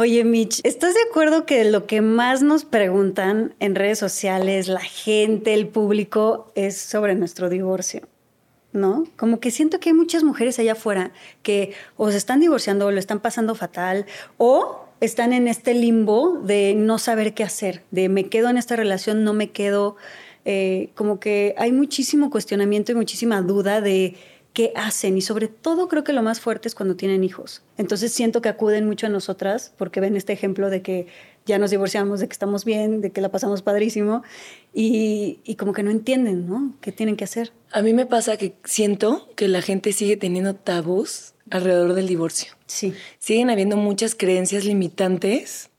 Oye, Mitch, ¿estás de acuerdo que lo que más nos preguntan en redes sociales, la gente, el público, es sobre nuestro divorcio? ¿No? Como que siento que hay muchas mujeres allá afuera que o se están divorciando o lo están pasando fatal o están en este limbo de no saber qué hacer, de me quedo en esta relación, no me quedo. Eh, como que hay muchísimo cuestionamiento y muchísima duda de qué hacen y sobre todo creo que lo más fuerte es cuando tienen hijos. Entonces siento que acuden mucho a nosotras porque ven este ejemplo de que ya nos divorciamos, de que estamos bien, de que la pasamos padrísimo y, y como que no entienden, ¿no? ¿Qué tienen que hacer? A mí me pasa que siento que la gente sigue teniendo tabús alrededor del divorcio. Sí. Siguen habiendo muchas creencias limitantes,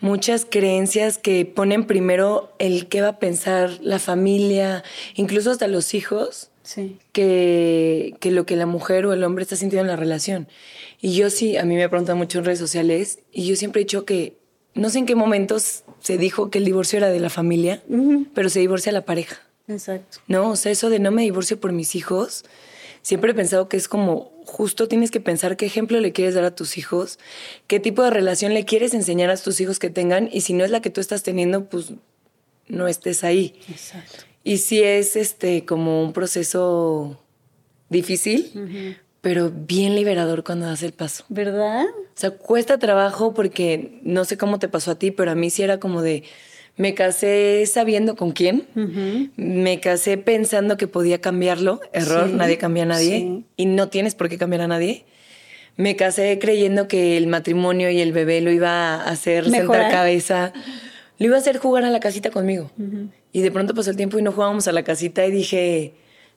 muchas creencias que ponen primero el qué va a pensar la familia, incluso hasta los hijos Sí. que, que lo que la mujer o el hombre está sintiendo en la relación. Y yo sí, a mí me preguntan mucho en redes sociales y yo siempre he dicho que no sé en qué momentos se dijo que el divorcio era de la familia, pero se divorcia la pareja. Exacto. No, o sea, eso de no me divorcio por mis hijos, siempre he pensado que es como justo tienes que pensar qué ejemplo le quieres dar a tus hijos, qué tipo de relación le quieres enseñar a tus hijos que tengan y si no es la que tú estás teniendo, pues no estés ahí. Exacto. Y sí es este como un proceso difícil, pero bien liberador cuando das el paso. ¿Verdad? O sea, cuesta trabajo porque no sé cómo te pasó a ti, pero a mí sí era como de me casé sabiendo con quién, me casé pensando que podía cambiarlo, error, Sí, nadie cambia a nadie sí. y no tienes por qué cambiar a nadie. Me casé creyendo que el matrimonio y el bebé lo iba a hacer Mejorar. sentar cabeza, lo iba a hacer jugar a la casita conmigo. Y de pronto pasó el tiempo y no jugábamos a la casita y dije,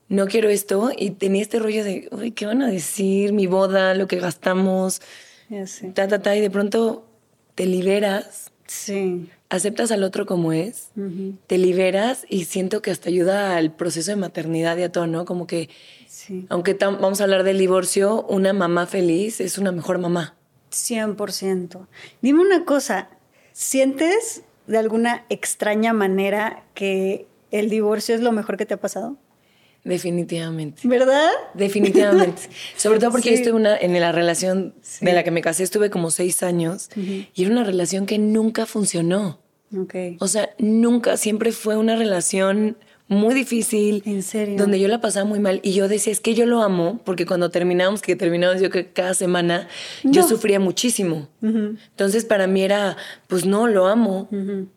no quiero esto. Y tenía este rollo de, uy, ¿qué van a decir? Mi boda, lo que gastamos, sé. ta, ta, ta. Y de pronto te liberas, Sí. aceptas al otro como es, te liberas y siento que hasta ayuda al proceso de maternidad y a todo, ¿no? Como que, Sí. aunque vamos a hablar del divorcio, una mamá feliz es una mejor mamá. 100%. Dime una cosa, ¿sientes de alguna extraña manera que el divorcio es lo mejor que te ha pasado? Definitivamente. ¿Verdad? Definitivamente. Sobre todo porque Sí. yo estuve una, en la relación Sí. de la que me casé, estuve como seis años y era una relación que nunca funcionó. Ok. O sea, nunca, siempre fue una relación muy difícil. ¿En serio? Donde yo la pasaba muy mal y yo decía, es que yo lo amo, porque cuando terminamos, que terminamos yo que cada semana, yo sufría muchísimo. Entonces para mí era, pues no, lo amo.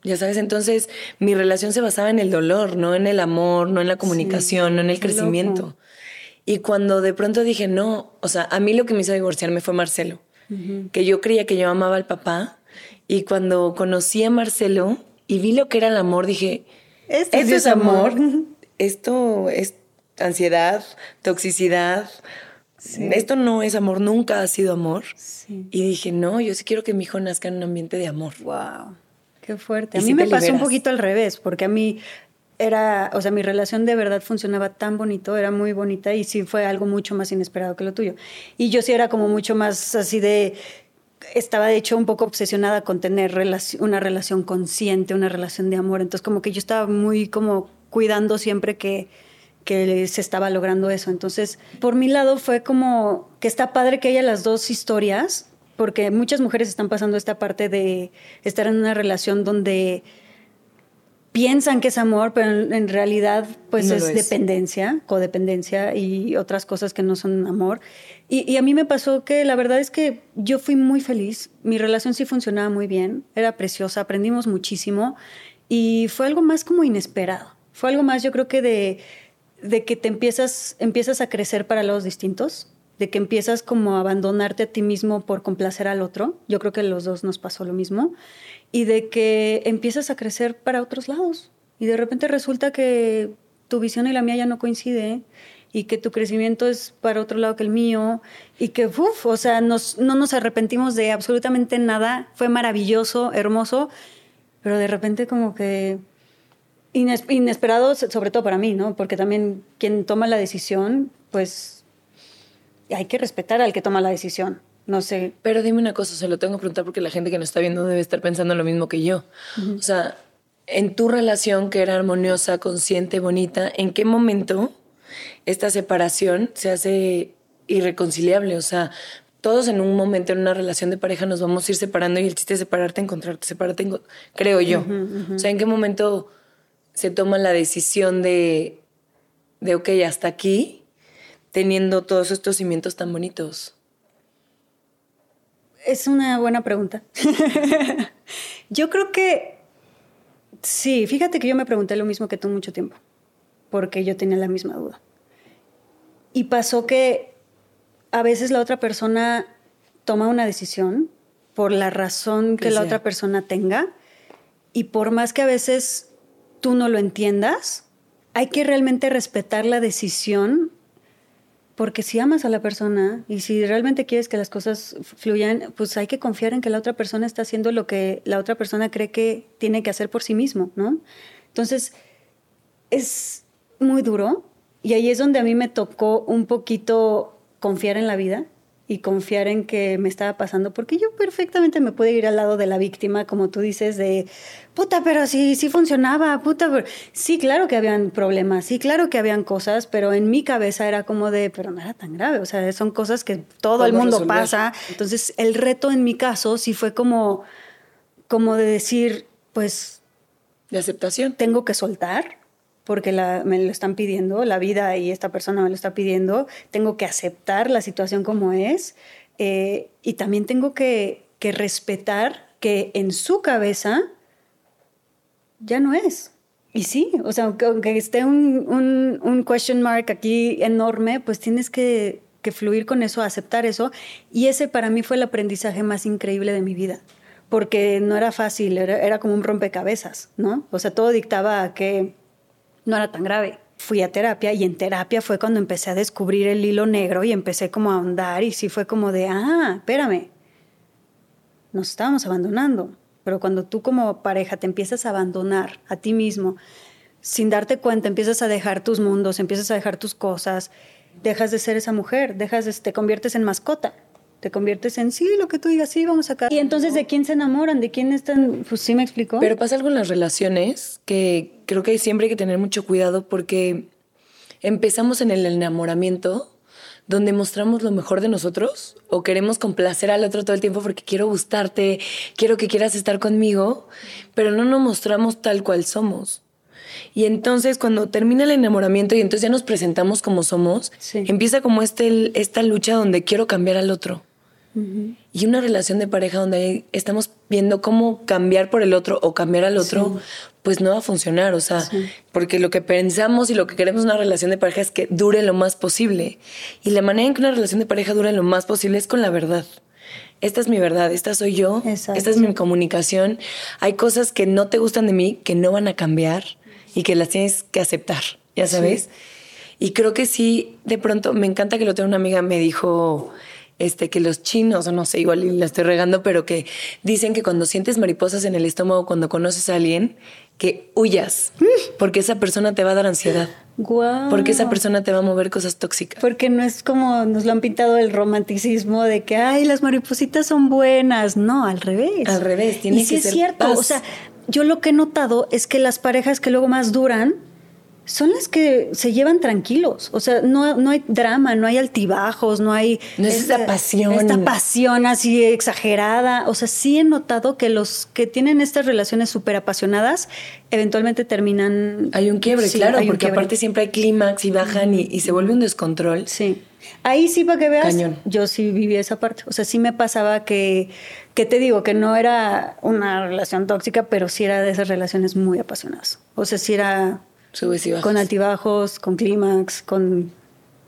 Ya sabes, entonces mi relación se basaba en el dolor, no en el amor, no en la comunicación, no en el qué loco. crecimiento. Y cuando de pronto dije, no, o sea, a mí lo que me hizo divorciarme fue Marcelo, que yo creía que yo amaba al papá. Y cuando conocí a Marcelo y vi lo que era el amor, dije, Esto es amor, esto es ansiedad, toxicidad. Esto no es amor, nunca ha sido amor. Sí. Y dije, no, yo sí quiero que mi hijo nazca en un ambiente de amor. Wow. Qué fuerte. Y A mí me te pasó un liberas. poquito al revés, porque a mí era, o sea, mi relación de verdad funcionaba tan bonito, era muy bonita y sí fue algo mucho más inesperado que lo tuyo. Y yo sí era como mucho más así de estaba de hecho un poco obsesionada con tener una relación consciente, una relación de amor, entonces como que yo estaba muy como cuidando siempre que que se estaba logrando eso. Entonces, por mi lado fue como que está padre que haya las dos historias, porque muchas mujeres están pasando esta parte de estar en una relación donde piensan que es amor, pero en, realidad pues No es, lo es. dependencia, codependencia y otras cosas que no son amor. Y, a mí me pasó que la verdad es que yo fui muy feliz, mi relación sí funcionaba muy bien, era preciosa, aprendimos muchísimo y fue algo más como inesperado. Fue algo más yo creo que de, de que te empiezas, empiezas a crecer para lados distintos, de que empiezas como a abandonarte a ti mismo por complacer al otro. Yo creo que a los dos nos pasó lo mismo. Y de que empiezas a crecer para otros lados. Y de repente resulta que tu visión y la mía ya no coincide y que tu crecimiento es para otro lado que el mío y que, uff, o sea, nos, no nos arrepentimos de absolutamente nada. Fue maravilloso, hermoso. pero de repente como que inesperado, sobre todo para mí, ¿no? Porque también quien toma la decisión, pues hay que respetar al que toma la decisión. No sé. Pero dime una cosa, se lo tengo que preguntar porque la gente que nos está viendo debe estar pensando lo mismo que yo. O sea, en tu relación que era armoniosa, consciente, bonita, ¿en qué momento esta separación se hace irreconciliable? O sea, todos en un momento en una relación de pareja nos vamos a ir separando y el chiste es separarte, encontrarte, separarte, creo yo. O sea, ¿en qué momento se toma la decisión de, de, ok, hasta aquí, teniendo todos estos cimientos tan bonitos? Es una buena pregunta. yo creo que sí, fíjate que yo me pregunté lo mismo que tú mucho tiempo, porque yo tenía la misma duda. Y pasó que a veces la otra persona toma una decisión por la razón que, la otra persona tenga y por más que a veces tú no lo entiendas, hay que realmente respetar la decisión porque si amas a la persona y si realmente quieres que las cosas fluyan, pues hay que confiar en que la otra persona está haciendo lo que la otra persona cree que tiene que hacer por sí mismo, ¿no? Entonces, es muy duro y ahí es donde a mí me tocó un poquito confiar en la vida y confiar en que me estaba pasando, porque yo perfectamente me pude ir al lado de la víctima, como tú dices, de, puta, pero sí, sí funcionaba, puta, pero... sí, claro que habían problemas, sí, claro que habían cosas, pero en mi cabeza era como de, pero no era tan grave, o sea, son cosas que todo el mundo pasa. Entonces, el reto en mi caso sí fue como, como de decir, pues... De aceptación. Tengo que soltar, porque me lo están pidiendo, la vida y esta persona me lo está pidiendo, tengo que aceptar la situación como es eh, y también tengo que, respetar que en su cabeza ya no es. Y sí, o sea, aunque, esté un, un, question mark aquí enorme, pues tienes que, fluir con eso, aceptar eso. Y ese para mí fue el aprendizaje más increíble de mi vida, porque no era fácil, era, era como un rompecabezas, ¿no? O sea, todo dictaba que no era tan grave. Fui a terapia y en terapia fue cuando empecé a descubrir el hilo negro y empecé como a ahondar y sí fue como de, ah, espérame, nos estábamos abandonando. Pero cuando tú como pareja te empiezas a abandonar a ti mismo, sin darte cuenta, empiezas a dejar tus mundos, empiezas a dejar tus cosas, dejas de ser esa mujer, dejas de, te conviertes en mascota te conviertes en sí, lo que tú digas, sí, vamos acá. Y entonces, ¿de quién se enamoran? ¿De quién están? Pues sí me explicó. Pero pasa algo en las relaciones que creo que siempre hay que tener mucho cuidado porque empezamos en el enamoramiento donde mostramos lo mejor de nosotros o queremos complacer al otro todo el tiempo porque quiero gustarte, quiero que quieras estar conmigo, pero no nos mostramos tal cual somos. Y entonces cuando termina el enamoramiento y entonces ya nos presentamos como somos, empieza como este, esta lucha donde quiero cambiar al otro. Y una relación de pareja donde estamos viendo cómo cambiar por el otro o cambiar al otro, pues no va a funcionar. O sea, porque lo que pensamos y lo que queremos en una relación de pareja es que dure lo más posible. Y la manera en que una relación de pareja dure lo más posible es con la verdad. Esta es mi verdad, esta soy yo, esta es mi comunicación. Hay cosas que no te gustan de mí que no van a cambiar y que las tienes que aceptar, ya sabes. Y creo que sí, de pronto, me encanta que lo tenga una amiga, me dijo, este, que los chinos, o no sé, igual la estoy regando, pero que dicen que cuando sientes mariposas en el estómago, cuando conoces a alguien, que huyas, porque esa persona te va a dar ansiedad. Porque esa persona te va a mover cosas tóxicas. Porque no es como nos lo han pintado el romanticismo de que, ay, las maripositas son buenas. No, al revés. Al revés, tiene y que es cierto. O sea, yo lo que he notado es que las parejas que luego más duran son las que se llevan tranquilos. O sea, no, no hay drama, no hay altibajos, no hay... No es esta, pasión. Esta pasión así exagerada. O sea, sí he notado que los que tienen estas relaciones súper apasionadas eventualmente terminan... Hay un quiebre, claro, porque aparte siempre hay clímax y bajan y, se vuelve un descontrol. Sí. Ahí sí, para que veas, yo sí viví esa parte. O sea, sí me pasaba que, que te digo, que no era una relación tóxica, pero sí era de esas relaciones muy apasionadas. O sea, sí era con altibajos, con clímax, con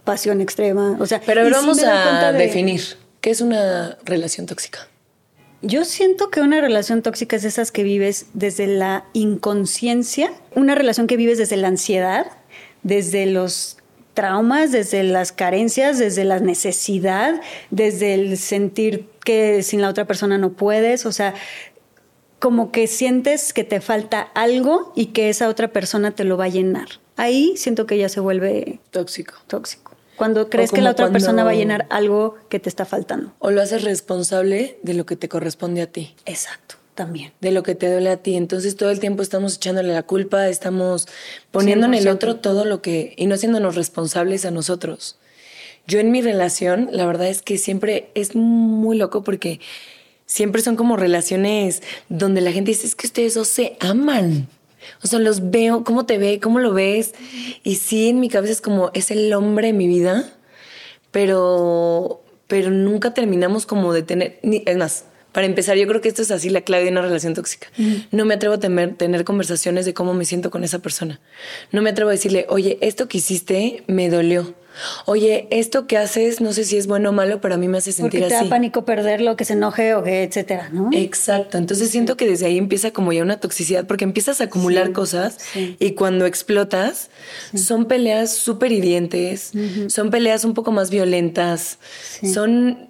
pasión extrema. O sea, pero vamos a definir qué es una relación tóxica. Yo siento que una relación tóxica es esas que vives desde la inconsciencia, una relación que vives desde la ansiedad, desde los traumas, desde las carencias, desde la necesidad, desde el sentir que sin la otra persona no puedes, o sea, como que sientes que te falta algo y que esa otra persona te lo va a llenar. Ahí siento que ya se vuelve tóxico. Tóxico. Cuando crees que la otra persona va a llenar algo que te está faltando. O lo haces responsable de lo que te corresponde a ti. Exacto, también. De lo que te duele a ti. Entonces todo el tiempo estamos echándole la culpa, estamos poniendo en el otro todo lo que... y no haciéndonos responsables a nosotros. Yo en mi relación, la verdad es que siempre es muy loco porque siempre son como relaciones donde la gente dice, es que ustedes dos se aman. O sea, los veo, cómo te ve, cómo lo ves. Y sí, en mi cabeza es como, es el hombre de mi vida, pero, pero nunca terminamos como de tener, ni, es más, para empezar, yo creo que esto es así la clave de una relación tóxica. No me atrevo a tener, tener conversaciones de cómo me siento con esa persona. No me atrevo a decirle, oye, esto que hiciste me dolió oye, esto que haces no sé si es bueno o malo, pero a mí me hace sentir Porque te da pánico perderlo, que se enoje o que etcétera, ¿no? Exacto. Entonces siento que desde ahí empieza como ya una toxicidad porque empiezas a acumular cosas y cuando explotas son peleas súper hirientes, son peleas un poco más violentas, son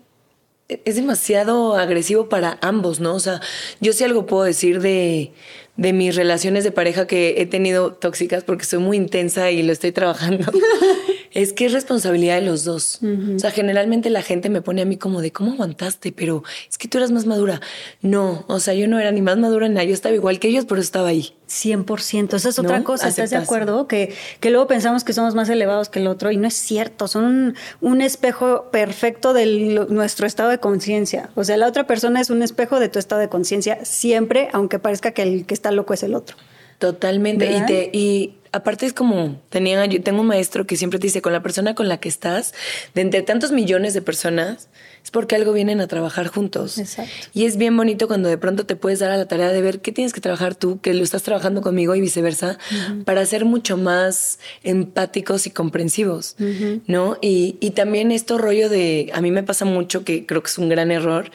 es demasiado agresivo para ambos, ¿no? O sea, yo sí algo puedo decir de, de mis relaciones de pareja que he tenido tóxicas porque soy muy intensa y lo estoy trabajando. es que es responsabilidad de los dos. O sea, generalmente la gente me pone a mí como de, ¿cómo aguantaste? Pero es que tú eras más madura. No, o sea, yo no era ni más madura ni nada, yo estaba igual que ellos, pero estaba ahí. 100%, esa es otra cosa, ¿estás de acuerdo? Que, que luego pensamos que somos más elevados que el otro y no es cierto, son un, espejo perfecto de nuestro estado de conciencia. O sea, la otra persona es un espejo de tu estado de conciencia siempre, aunque parezca que el que está loco es el otro. Totalmente. Y, te, y aparte es como, tenía, yo tengo un maestro que siempre te dice, con la persona con la que estás, de entre tantos millones de personas, es porque algo vienen a trabajar juntos. Exacto. Y es bien bonito cuando de pronto te puedes dar a la tarea de ver qué tienes que trabajar tú, que lo estás trabajando conmigo y viceversa, para ser mucho más empáticos y comprensivos, ¿no? Y, y también esto rollo de, a mí me pasa mucho, que creo que es un gran error,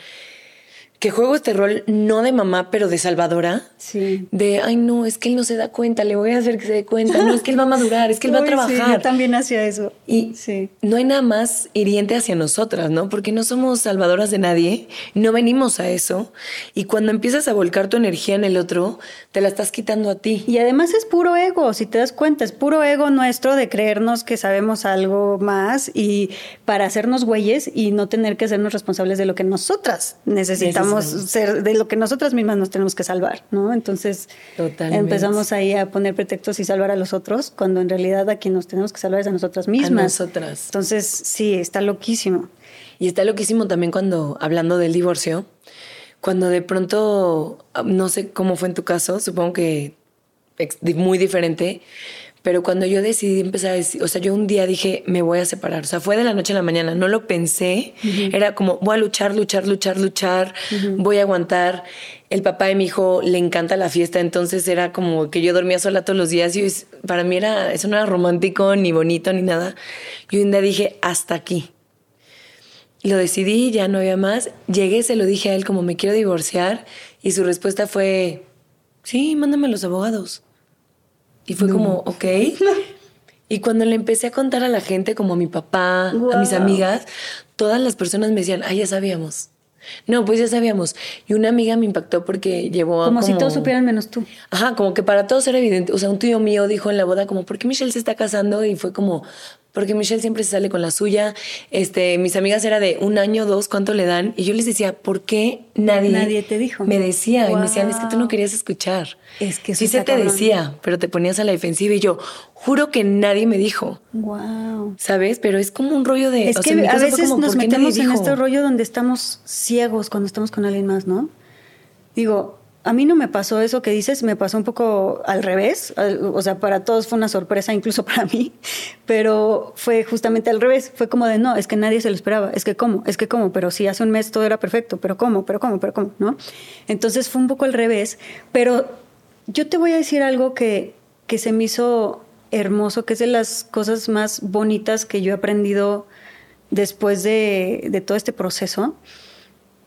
que juego este rol no de mamá, pero de salvadora. Sí. De, ay, no, es que él no se da cuenta, le voy a hacer que se dé cuenta. No, es que él va a madurar, es que él va a trabajar. yo también hacía eso. Y sí. no hay nada más hiriente hacia nosotras, ¿no? Porque no somos salvadoras de nadie, no venimos a eso. Y cuando empiezas a volcar tu energía en el otro, te la estás quitando a ti. Y además es puro ego, si te das cuenta, es puro ego nuestro de creernos que sabemos algo más y para hacernos güeyes y no tener que hacernos responsables de lo que nosotras necesitamos ser de lo que nosotras mismas nos tenemos que salvar, ¿no? Entonces empezamos ahí a poner pretextos y salvar a los otros, cuando en realidad a quien nos tenemos que salvar es a nosotras mismas. A nosotras. Entonces, sí, está loquísimo. Y está loquísimo también cuando, hablando del divorcio, cuando de pronto, no sé cómo fue en tu caso, supongo que muy diferente, pero cuando yo decidí empezar a decir, o sea, yo un día dije, me voy a separar. O sea, fue de la noche a la mañana, no lo pensé. Era como, voy a luchar, luchar, luchar, luchar, voy a aguantar. El papá de mi hijo le encanta la fiesta, entonces era como que yo dormía sola todos los días y para mí era, eso no era romántico, ni bonito, ni nada. Y un día dije, hasta aquí. Lo decidí, ya no había más. Llegué, se lo dije a él como me quiero divorciar y su respuesta fue, sí, mándame a los abogados. Y fue como, ok. Y cuando le empecé a contar a la gente, como a mi papá, a mis amigas, todas las personas me decían, ah, ya sabíamos. No, pues ya sabíamos. Y una amiga me impactó porque llevó a. Como, si todos supieran menos tú. Ajá, como que para todos era evidente. O sea, un tío mío dijo en la boda, como, ¿por qué Michelle se está casando? Y fue como, porque Michelle siempre se sale con la suya. Este, mis amigas era de un año, dos, ¿cuánto le dan? Y yo les decía, ¿por qué nadie, nadie te dijo? Me decía, y me decían, es que tú no querías escuchar. Es que sí se te decía, pero te ponías a la defensiva y yo, juro que nadie me dijo. Wow. ¿Sabes? Pero es como un rollo de. Es que a veces nos metemos en este rollo donde estamos ciegos cuando estamos con alguien más, ¿no? Digo, a mí no me pasó eso que dices, me pasó un poco al revés. O sea, para todos fue una sorpresa, incluso para mí, pero fue justamente al revés. Fue como de no, es que nadie se lo esperaba. Es que cómo, es que cómo, pero si hace un mes todo era perfecto, pero cómo, pero cómo, pero cómo, ¿no? Entonces fue un poco al revés. Pero yo te voy a decir algo que, que se me hizo hermoso, que es de las cosas más bonitas que yo he aprendido después de, de todo este proceso,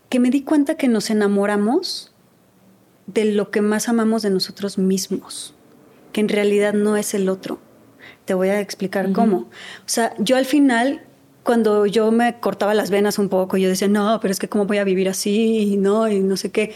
que me di cuenta que nos enamoramos de lo que más amamos de nosotros mismos, que en realidad no es el otro. Te voy a explicar cómo. O sea, yo al final, cuando yo me cortaba las venas un poco, yo decía, no, pero es que cómo voy a vivir así, y no, y no sé qué.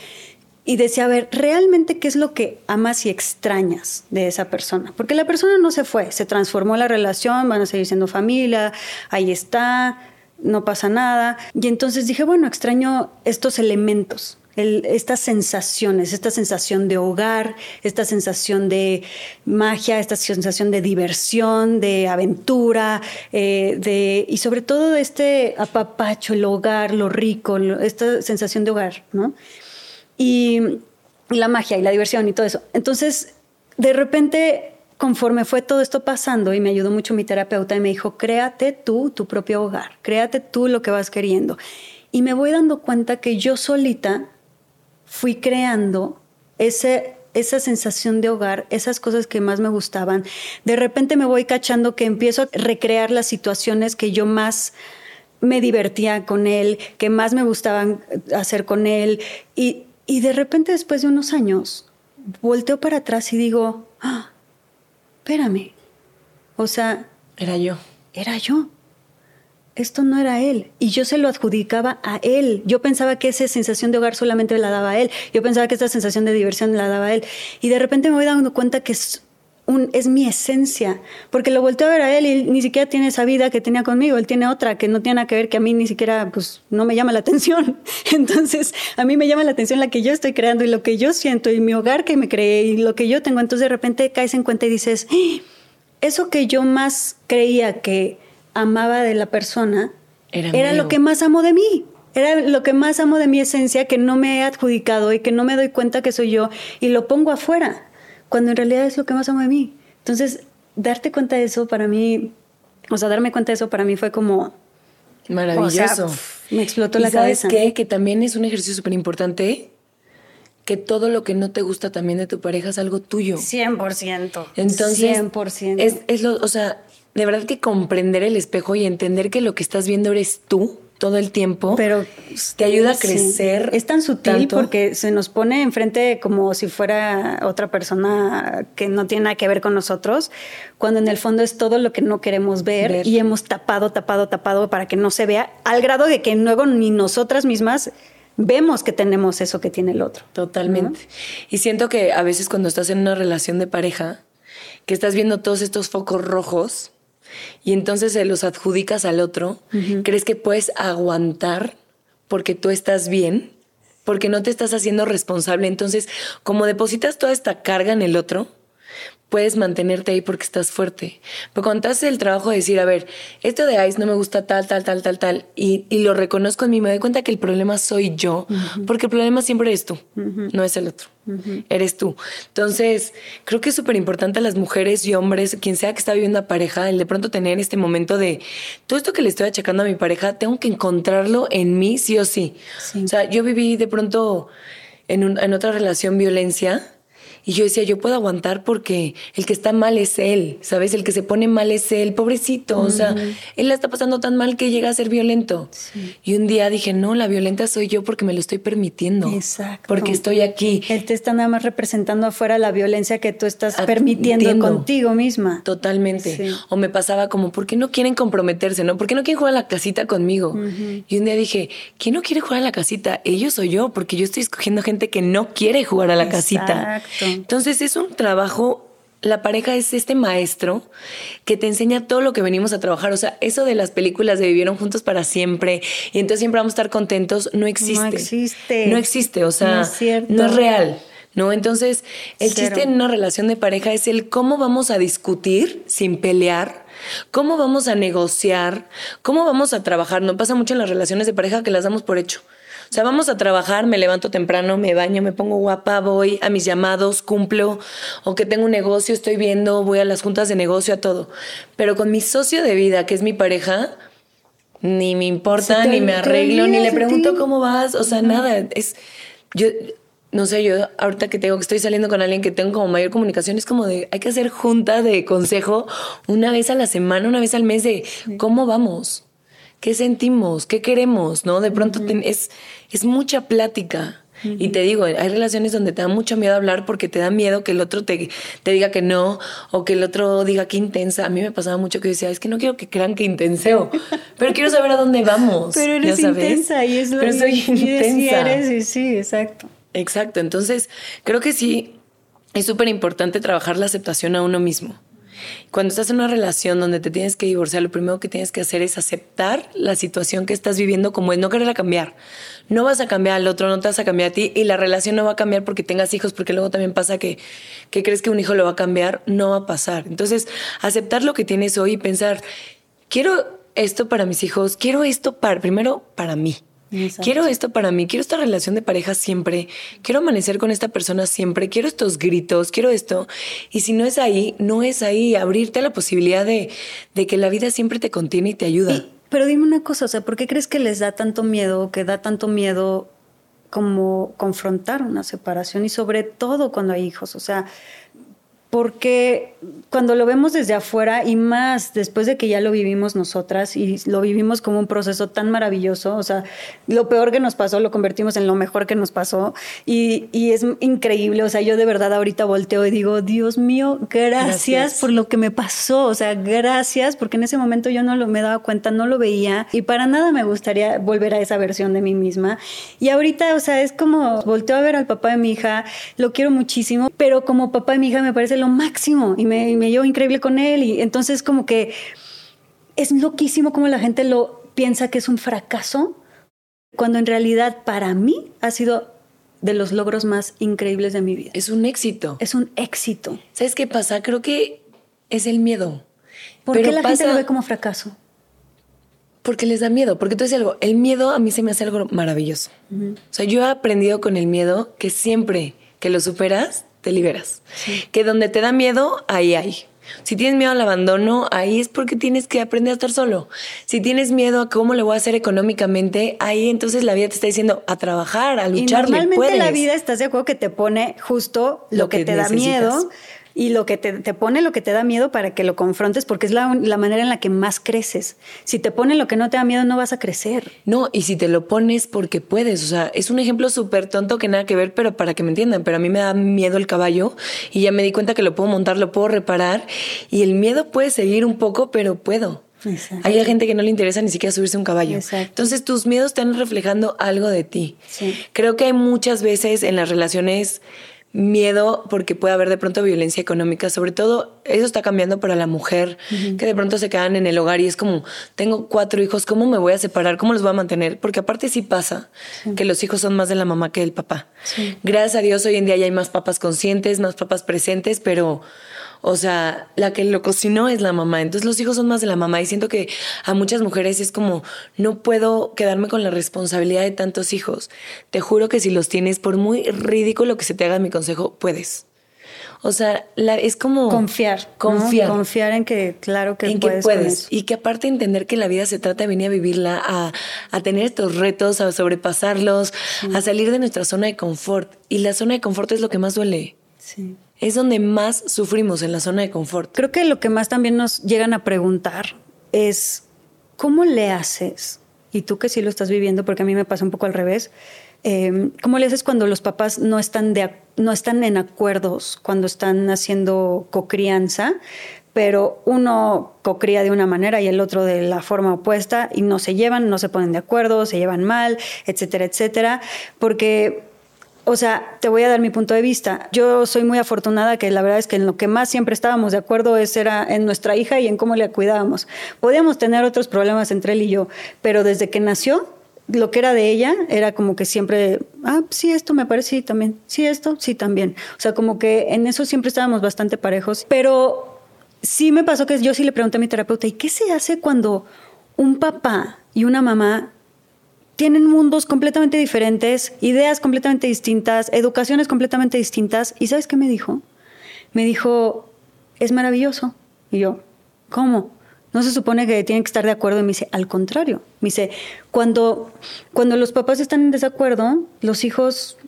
y decía, a ver, realmente qué es lo que amas y extrañas de esa persona. Porque la persona no se fue, se transformó la relación, van a seguir siendo familia, ahí está, no pasa nada. Y entonces dije, bueno, extraño estos elementos, estas sensaciones, esta sensación de hogar, esta sensación de magia, esta sensación de diversión, de aventura, eh, de, y sobre todo este apapacho, el hogar, lo rico, esta sensación de hogar, ¿no? Y, y la magia y la diversión y todo eso. Entonces, de repente, conforme fue todo esto pasando, y me ayudó mucho mi terapeuta y me dijo, créate tú tu propio hogar, créate tú lo que vas queriendo. Y me voy dando cuenta que yo solita fui creando ese, esa sensación de hogar, esas cosas que más me gustaban. De repente me voy cachando que empiezo a recrear las situaciones que yo más me divertía con él, que más me gustaban hacer con él. Y, y de repente después de unos años, volteo para atrás y digo, ah, espérame. O sea... Era yo. Era yo esto no era él. Y yo se lo adjudicaba a él. Yo pensaba que esa sensación de hogar solamente la daba a él. Yo pensaba que esa sensación de diversión la daba a él. Y de repente me voy dando cuenta que es, es mi esencia. Porque lo volteo a ver a él y ni siquiera tiene esa vida que tenía conmigo. Él tiene otra que no tiene nada que ver, que a mí ni siquiera, pues, no me llama la atención. Entonces, a mí me llama la atención la que yo estoy creando y lo que yo siento y mi hogar que me creé y lo que yo tengo. Entonces, de repente caes en cuenta y dices, ¡Ah! eso que yo más creía que amaba de la persona era, lo que más amo de mí. Era lo que más amo de mi esencia que no me he adjudicado y que no me doy cuenta que soy yo y lo pongo afuera, cuando en realidad es lo que más amo de mí. Entonces, darte cuenta de eso para mí, o sea, darme cuenta de eso para mí fue como... Maravilloso. me explotó la cabeza. Qué? Que también es un ejercicio súper importante que todo lo que no te gusta también de tu pareja es algo tuyo. 100%. Entonces, 100%. Es, es lo, o sea, de verdad que comprender el espejo y entender que lo que estás viendo eres tú todo el tiempo, pero te ayuda a crecer. Es tan sutil porque se nos pone enfrente como si fuera otra persona que no tiene nada que ver con nosotros, cuando en el fondo es todo lo que no queremos ver, y hemos tapado, tapado, tapado para que no se vea, al grado de que luego ni nosotras mismas vemos que tenemos eso que tiene el otro. Totalmente. Y siento que a veces cuando estás en una relación de pareja, que estás viendo todos estos focos rojos, y entonces se los adjudicas al otro, crees que puedes aguantar porque tú estás bien, porque no te estás haciendo responsable. Entonces, como depositas toda esta carga en el otro, puedes mantenerte ahí porque estás fuerte. Pero cuando haces el trabajo de decir, a ver, esto de Ice no me gusta tal, tal, tal, tal, tal, y, lo reconozco en mí, me doy cuenta que el problema soy yo, porque el problema siempre eres tú, no es el otro, eres tú. Entonces, creo que es súper importante a las mujeres y hombres, quien sea que está viviendo a pareja, el de pronto tener este momento de, todo esto que le estoy achacando a mi pareja, tengo que encontrarlo en mí sí o sí. O sea, yo viví de pronto en, en otra relación violencia y yo decía, yo puedo aguantar porque el que está mal es él, ¿sabes? El que se pone mal es él, pobrecito. O sea, él la está pasando tan mal que llega a ser violento. Y un día dije, no, la violenta soy yo porque me lo estoy permitiendo. Exacto. Porque estoy aquí. Él te está nada más representando afuera la violencia que tú estás permitiendo contigo misma. Totalmente. O me pasaba como, ¿por qué no quieren comprometerse? ¿No? ¿Por qué no quieren jugar a la casita conmigo? Y un día dije, ¿quién no quiere jugar a la casita? Ellos o yo, porque yo estoy escogiendo gente que no quiere jugar a la casita. Entonces es un trabajo la pareja es este maestro que te enseña todo lo que venimos a trabajar. O sea, eso de las películas de vivieron juntos para siempre y entonces siempre vamos a estar contentos, no existe. No existe. No existe, o sea, no es, real. ¿no? Entonces, el chiste en una relación de pareja es el cómo vamos a discutir sin pelear, cómo vamos a negociar, cómo vamos a trabajar. No pasa mucho en las relaciones de pareja que las damos por hecho. O sea, vamos a trabajar, me levanto temprano, me baño, me pongo guapa, voy a mis llamados, cumplo, o que tengo un negocio, estoy viendo, voy a las juntas de negocio, a todo. Pero con mi socio de vida, que es mi pareja, ni me importa, ni me arreglo, ni le pregunto cómo vas, o sea, nada. Es, yo, no sé, yo ahorita que tengo que estoy saliendo con alguien que tengo como mayor comunicación, es como de, hay que hacer junta de consejo una vez a la semana, una vez al mes de cómo vamos qué sentimos, qué queremos, ¿no? De pronto es, es mucha plática. Y te digo, hay relaciones donde te da mucho miedo hablar porque te da miedo que el otro te, te diga que no o que el otro diga que intensa. A mí me pasaba mucho que decía, es que no quiero que crean que intenseo, pero quiero saber a dónde vamos. Pero eres intensa y es lo Pero soy intensa. sí, sí, exacto. Exacto, entonces creo que sí es súper importante trabajar la aceptación a uno mismo. Cuando estás en una relación donde te tienes que divorciar, lo primero que tienes que hacer es aceptar la situación que estás viviendo como es, no quererla cambiar. No vas a cambiar al otro, no te vas a cambiar a ti y la relación no va a cambiar porque tengas hijos, porque luego también pasa que, que crees que un hijo lo va a cambiar, no va a pasar. Entonces, aceptar lo que tienes hoy y pensar, quiero esto para mis hijos, quiero esto para, primero para mí. Quiero esto para mí, quiero esta relación de pareja siempre, quiero amanecer con esta persona siempre, quiero estos gritos, quiero esto. Y si no es ahí, no es ahí, abrirte a la posibilidad de, de que la vida siempre te contiene y te ayuda. pero dime una cosa, o sea, ¿por qué crees que les da tanto miedo, que da tanto miedo como confrontar una separación y sobre todo cuando hay hijos? O sea, porque cuando lo vemos desde afuera y más después de que ya lo vivimos nosotras y lo vivimos como un proceso tan maravilloso, o sea, lo peor que nos pasó lo convertimos en lo mejor que nos pasó y, es increíble, o sea, yo de verdad ahorita volteo y digo, Dios mío, gracias, por lo que me pasó, o sea, gracias, porque en ese momento yo no lo, me daba cuenta, no lo veía y para nada me gustaría volver a esa versión de mí misma. Y ahorita, o sea, es como volteo a ver al papá de mi hija, lo quiero muchísimo, pero como papá de mi hija me parece lo máximo y me, me llevo increíble con él. Y entonces como que es loquísimo como la gente lo piensa que es un fracaso, cuando en realidad para mí ha sido de los logros más increíbles de mi vida. Es un éxito. Es un éxito. ¿Sabes qué pasa? Creo que es el miedo. ¿Por qué la gente lo ve como fracaso? Porque les da miedo. Porque tú dices algo, el miedo a mí se me hace algo maravilloso. O sea, yo he aprendido con el miedo que siempre que lo superas, te liberas. Que donde te da miedo, ahí hay. Si tienes miedo al abandono, ahí es porque tienes que aprender a estar solo. Si tienes miedo a cómo le voy a hacer económicamente, ahí entonces la vida te está diciendo a trabajar, a luchar. Normalmente la vida estás de acuerdo que te pone justo lo, que, te da miedo y lo que te, pone lo que te da miedo para que lo confrontes, porque es la, manera en la que más creces. Si te pone lo que no te da miedo, no vas a crecer. No, y si te lo pones porque puedes. O sea, es un ejemplo súper tonto que nada que ver, pero para que me entiendan. Pero a mí me da miedo el caballo y ya me di cuenta que lo puedo montar, lo puedo reparar. Y el miedo puede seguir un poco, pero puedo. Hay gente que no le interesa ni siquiera subirse un caballo. Entonces tus miedos están reflejando algo de ti. Creo que hay muchas veces en las relaciones miedo porque puede haber de pronto violencia económica, sobre todo eso está cambiando para la mujer, que de pronto se quedan en el hogar y es como, tengo cuatro hijos, ¿cómo me voy a separar? ¿Cómo los voy a mantener? Porque aparte sí pasa que los hijos son más de la mamá que del papá. Gracias a Dios hoy en día ya hay más papás conscientes, más papás presentes, pero o sea, la que lo cocinó es la mamá. Entonces los hijos son más de la mamá y siento que a muchas mujeres es como, no puedo quedarme con la responsabilidad de tantos hijos. Te juro que si los tienes, por muy ridículo que se te haga mi consejo, puedes. O sea, la, es como... Confiar. Confiar. Confiar en que, claro que puedes. Y que aparte entender que la vida se trata de venir a vivirla, a, a tener estos retos, a sobrepasarlos, a salir de nuestra zona de confort. Y la zona de confort es lo que más duele. Sí es donde más sufrimos en la zona de confort. Creo que lo que más también nos llegan a preguntar es, ¿cómo le haces? Y tú que sí lo estás viviendo, porque a mí me pasa un poco al revés, em, ¿cómo le haces cuando los papás no están, de, no están en acuerdos, cuando están haciendo cocrianza, pero uno cocría de una manera y el otro de la forma opuesta y no se llevan, no se ponen de acuerdo, se llevan mal, etcétera, etcétera, porque o sea, te voy a dar mi punto de vista. Yo soy muy afortunada que la verdad es que en lo que más siempre estábamos de acuerdo es era en nuestra hija y en cómo le cuidábamos. Podíamos tener otros problemas entre él y yo, pero desde que nació, lo que era de ella era como que siempre, ah, sí, esto me parece, sí, también, sí, esto, sí, también. O sea, como que en eso siempre estábamos bastante parejos, pero sí me pasó que yo sí le pregunté a mi terapeuta, ¿y qué se hace cuando un papá y una mamá tienen mundos completamente diferentes, ideas completamente distintas, educaciones completamente distintas. ¿Y sabes qué me dijo? Me dijo, es maravilloso. Y yo, ¿cómo? No se supone que tienen que estar de acuerdo. Y me dice, al contrario. Me dice, cuando, cuando los papás están en desacuerdo, los hijos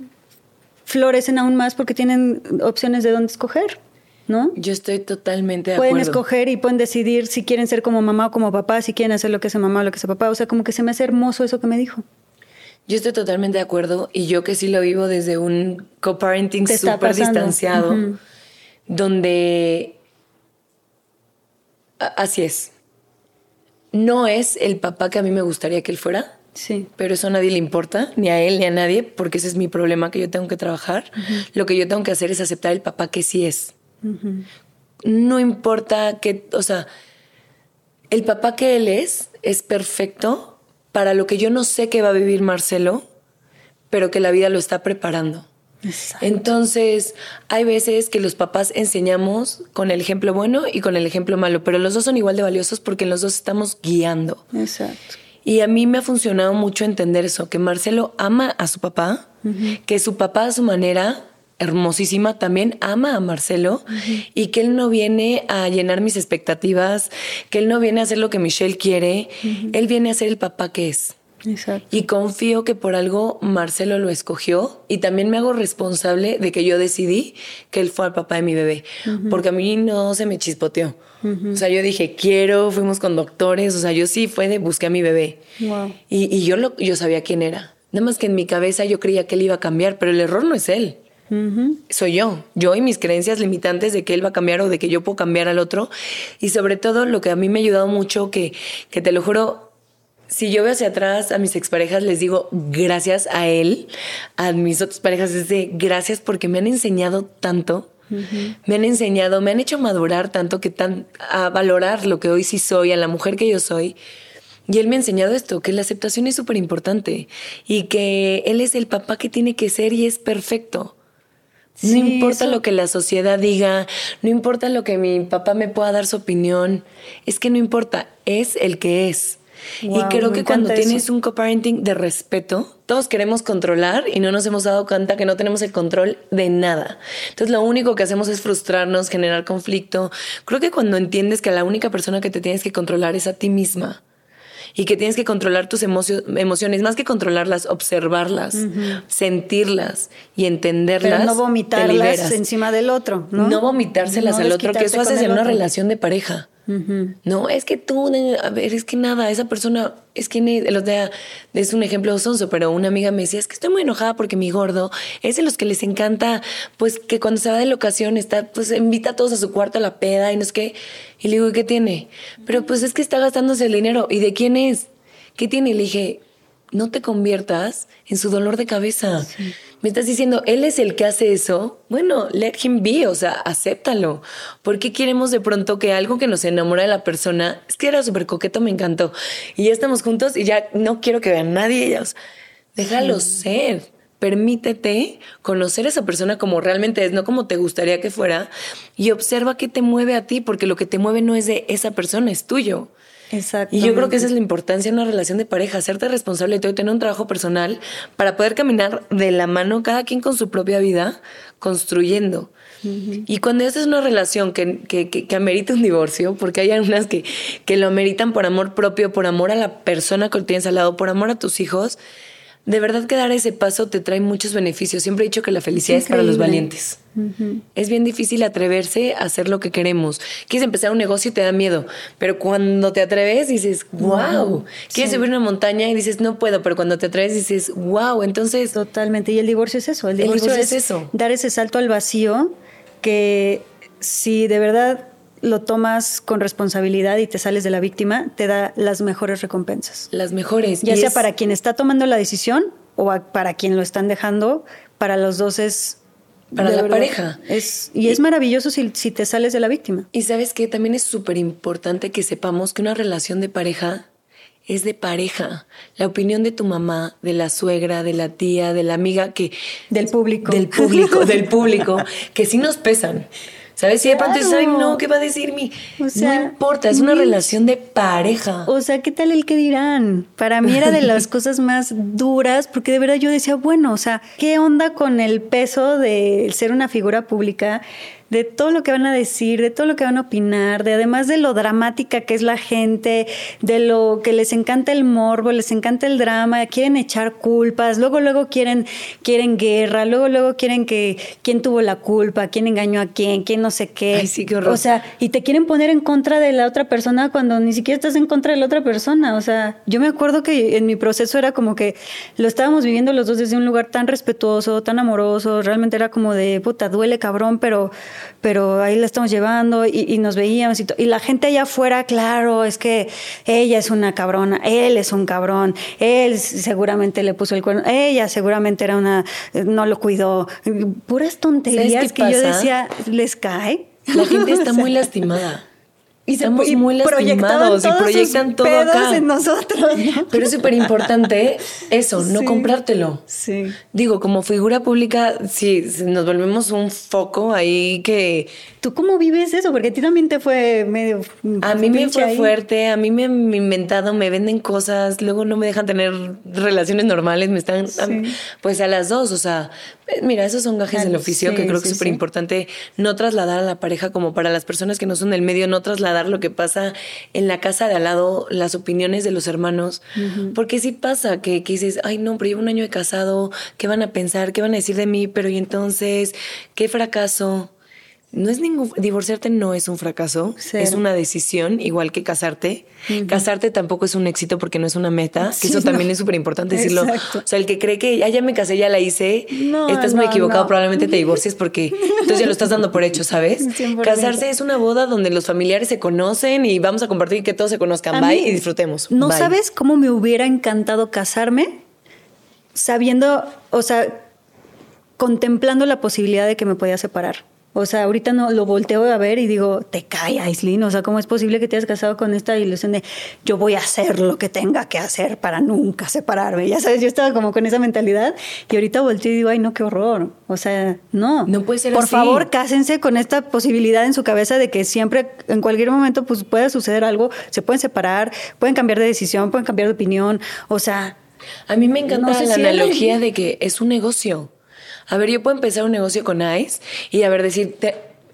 florecen aún más porque tienen opciones de dónde escoger. ¿No? Yo estoy totalmente de pueden escoger y pueden decidir si quieren ser como mamá o como papá, si quieren hacer lo que hace mamá o lo que hace papá. O sea, como que se me hace hermoso eso que me dijo. Yo estoy totalmente de acuerdo y yo que sí lo vivo desde un co-parenting súper distanciado, donde así es. No es el papá que a mí me gustaría que él fuera, Sí. Pero eso a nadie le importa, ni a él ni a nadie, porque ese es mi problema que yo tengo que trabajar. Lo que yo tengo que hacer es aceptar el papá que sí es. No importa que, o sea, el papá que él es es perfecto para lo que yo no sé que va a vivir Marcelo, pero que la vida lo está preparando. Exacto. Entonces, hay veces que los papás enseñamos con el ejemplo bueno y con el ejemplo malo, pero los dos son igual de valiosos porque en los dos estamos guiando. Exacto. Y a mí me ha funcionado mucho entender eso, que Marcelo ama a su papá, que su papá a su manera hermosísima también ama a Marcelo y que él no viene a llenar mis expectativas, que él no viene a hacer lo que Michelle quiere, él viene a ser el papá que es. Exacto. Y confío que por algo Marcelo lo escogió y también me hago responsable de que yo decidí que él fue el papá de mi bebé, porque a mí no se me chispoteó. O sea, yo dije, quiero, fuimos con doctores, o sea, yo sí fue de busqué a mi bebé. Wow. Y, y yo, lo, yo sabía quién era. Nada más que en mi cabeza yo creía que él iba a cambiar, pero el error no es él. Soy yo, yo y mis creencias limitantes de que él va a cambiar o de que yo puedo cambiar al otro. Y sobre todo lo que a mí me ha ayudado mucho, que, que te lo juro, si yo veo hacia atrás a mis exparejas, les digo gracias a él, a mis otras parejas, es de gracias porque me han enseñado tanto. Me han enseñado, me han hecho madurar tanto que tan a valorar lo que hoy sí soy, a la mujer que yo soy. Y él me ha enseñado esto, que la aceptación es súper importante y que él es el papá que tiene que ser y es perfecto. No importa eso- lo que la sociedad diga, no importa lo que mi papá me pueda dar su opinión, es que no importa, es el que es. Wow, y creo que cuando eso. tienes un coparenting de respeto, todos queremos controlar y no nos hemos dado cuenta que no tenemos el control de nada. Entonces lo único que hacemos es frustrarnos, generar conflicto. Creo que cuando entiendes que la única persona que te tienes que controlar es a ti misma y que tienes que controlar tus emocio- emociones, más que controlarlas, observarlas, sentirlas y entenderlas. Pero no vomitarlas encima del otro, ¿no? No, vomitárselas No al otro, que eso haces en una relación de pareja. No, es que tú, a ver, es que nada, esa persona, es que el otro es un ejemplo sonso, pero una amiga me decía, es que estoy muy enojada porque mi gordo es de los que les encanta, pues que cuando se va de locación está, pues invita a todos a su cuarto a la peda y no es que, y le digo, ¿y qué tiene? Pero pues es que está gastándose el dinero, ¿y de quién es? ¿Qué tiene? Y le dije, no te conviertas en su dolor de cabeza. Me estás diciendo, él es el que hace eso. Bueno, let him be, o sea, acéptalo. ¿Por qué queremos de pronto que algo que nos enamora de la persona, es que era súper coqueto, me encantó, y ya estamos juntos y ya no quiero que vean nadie, sea, déjalo ser. Permítete conocer a esa persona como realmente es, no como te gustaría que fuera, y observa qué te mueve a ti, porque lo que te mueve no es de esa persona, es tuyo. Exacto. Y yo creo que esa es la importancia de una relación de pareja, hacerte responsable de todo y tener un trabajo personal para poder caminar de la mano, cada quien con su propia vida, construyendo. Y cuando esa es una relación que, que, que- que amerita un divorcio, porque hay algunas que, que lo ameritan por amor propio, por amor a la persona que tienes al lado, por amor a tus hijos, de verdad que dar ese paso te trae muchos beneficios. Siempre he dicho que la felicidad es, para los valientes. Es bien difícil atreverse a hacer lo que queremos. Quieres empezar un negocio y te da miedo, pero cuando te atreves dices, wow. Quieres subir una montaña y dices, no puedo, pero cuando te atreves dices, wow. Entonces, Totalmente. Y el divorcio es eso. El divorcio es, es eso. dar ese salto al vacío que si de verdad lo tomas con responsabilidad y te sales de la víctima, te da las mejores recompensas. las mejores. Ya sea es- para quien está tomando la decisión o a- para quien lo están dejando, para los dos es... Para la verdad, pareja. Es, y es maravilloso si, si te sales de la víctima. Y sabes que también es súper importante que sepamos que una relación de pareja es de pareja. La opinión de tu mamá, de la suegra, de la tía, de la amiga que... Del público. Del público, del público, que sí nos pesan. ¿Sabes? Si de pronto dices, ay, no, ¿qué va a decir mi? O sea, no importa, es una relación de pareja. O sea, ¿qué tal el que dirán? Para mí era de las cosas más duras, porque de verdad yo decía, bueno, o sea, ¿qué onda con el peso de ser una figura pública? De todo lo que van a decir, de todo lo que van a opinar, de además de lo dramática que es la gente, de lo que les encanta el morbo, les encanta el drama, quieren echar culpas, luego luego quieren quieren guerra, luego luego quieren que quién tuvo la culpa, quién engañó a quién, quién no sé qué. Ay, sí, qué horror. O sea, y te quieren poner en contra de la otra persona cuando ni siquiera estás en contra de la otra persona. O sea, yo me acuerdo que en mi proceso era como que lo estábamos viviendo los dos desde un lugar tan respetuoso, tan amoroso. Realmente era como de puta, duele cabrón, pero pero ahí la estamos llevando y, nos veíamos y, y la gente allá afuera, claro, es que ella es una cabrona, él es un cabrón, él seguramente le puso el cuerno, ella seguramente era una, no lo cuidó, puras tonterías que yo decía, ¿les cae? La gente está muy lastimada. Y Estamos muy lastimados y proyectan todo acá. en nosotros. Pero es súper importante eso, no comprártelo. Sí. Digo, como figura pública, si nos volvemos un foco ahí que ¿Tú cómo vives eso? Porque a ti también te fue medio... A mí me fue fuerte, a mí me han inventado, me venden cosas, luego no me dejan tener relaciones normales, me están... pues a las dos, o sea, eh, mira, esos son gajes del oficio que creo que es súper importante no trasladar a la pareja como para las personas que no son del medio, no trasladar lo que pasa en la casa de al lado, las opiniones de los hermanos, porque sí pasa que, que dices, ay no, pero llevo un año de casado, ¿qué van a pensar? ¿Qué van a decir de mí? Pero y entonces, ¿qué fracaso? No es ningún divorciarte no es un fracaso, es una decisión igual que casarte. Casarte tampoco es un éxito porque no es una meta, que eso también es súper importante decirlo. O sea, el que cree que ya, ya me casé, ya la hice, estás muy equivocado, probablemente te divorcies porque entonces ya lo estás dando por hecho, ¿sabes? Casarse es una boda donde los familiares se conocen y vamos a compartir que todos se conozcan, bye y disfrutemos. ¿No sabes cómo me hubiera encantado casarme? Sabiendo, o sea, contemplando la posibilidad de que me podía separar. O sea, ahorita no lo volteo a ver y digo, te cae, Aislinn. O sea, ¿cómo es posible que te hayas casado con esta ilusión de yo voy a hacer lo que tenga que hacer para nunca separarme? Ya sabes, yo estaba como con esa mentalidad y ahorita volteo y digo, ay, no, qué horror. O sea, no. No puede ser Por favor, cásense con esta posibilidad en su cabeza de que siempre, en cualquier momento, pues puede suceder algo, se pueden separar, pueden cambiar de decisión, pueden cambiar de opinión. O sea. A mí me encanta la analogía de que es un negocio a ver, yo puedo empezar un negocio con Ice y a ver, decir,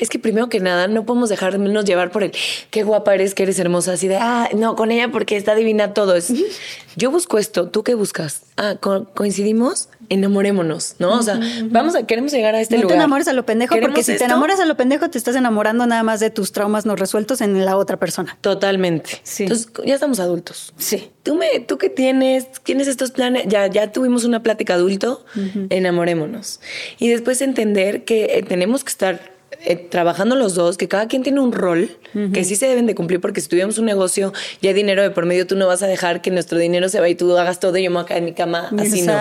es que primero que nada no podemos dejarnos llevar por el qué guapa eres, que eres hermosa, así de, ah, no, con ella porque está divina todo. Es, yo busco esto, ¿tú qué buscas? Ah, coincidimos, enamorémonos, ¿no? O sea, vamos a, queremos llegar a este lugar. No te enamores a lo pendejo, porque si te enamoras a lo pendejo, te estás enamorando nada más de tus traumas no resueltos en la otra persona. Totalmente. Sí. Entonces, ya estamos adultos. Sí. Tú, me, tú qué tienes, tienes estos planes, ya, ya tuvimos una plática adulto, enamorémonos. Y después entender que eh, tenemos que estar eh, trabajando los dos, que cada quien tiene un rol que sí se deben de cumplir, porque si tuviéramos un negocio y hay dinero de por medio, tú no vas a dejar que nuestro dinero se vaya y tú hagas todo y yo me acá en mi cama. Así no.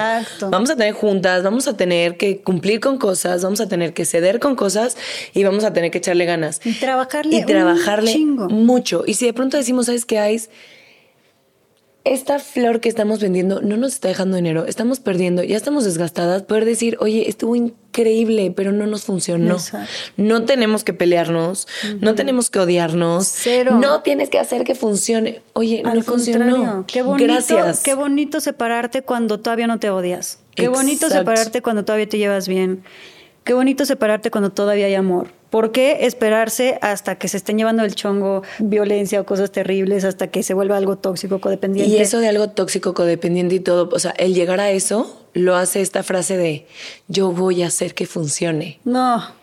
Vamos a tener juntas, vamos a tener que cumplir con cosas, vamos a tener que ceder con cosas y vamos a tener que echarle ganas. Y trabajarle. Y trabajarle mucho. Y si de pronto decimos, ¿sabes qué hay? Esta flor que estamos vendiendo no nos está dejando dinero, estamos perdiendo, ya estamos desgastadas, poder decir, oye, estuvo increíble, pero no nos funcionó. No tenemos que pelearnos, no tenemos que odiarnos, Cero. no tienes que hacer que funcione. Oye, no funcionó. Qué bonito, Gracias. Qué bonito separarte cuando todavía no te odias. Qué bonito separarte cuando todavía te llevas bien. Qué bonito separarte cuando todavía hay amor. ¿Por qué esperarse hasta que se estén llevando el chongo violencia o cosas terribles, hasta que se vuelva algo tóxico, codependiente? Y eso de algo tóxico, codependiente y todo, o sea, el llegar a eso lo hace esta frase de yo voy a hacer que funcione. No.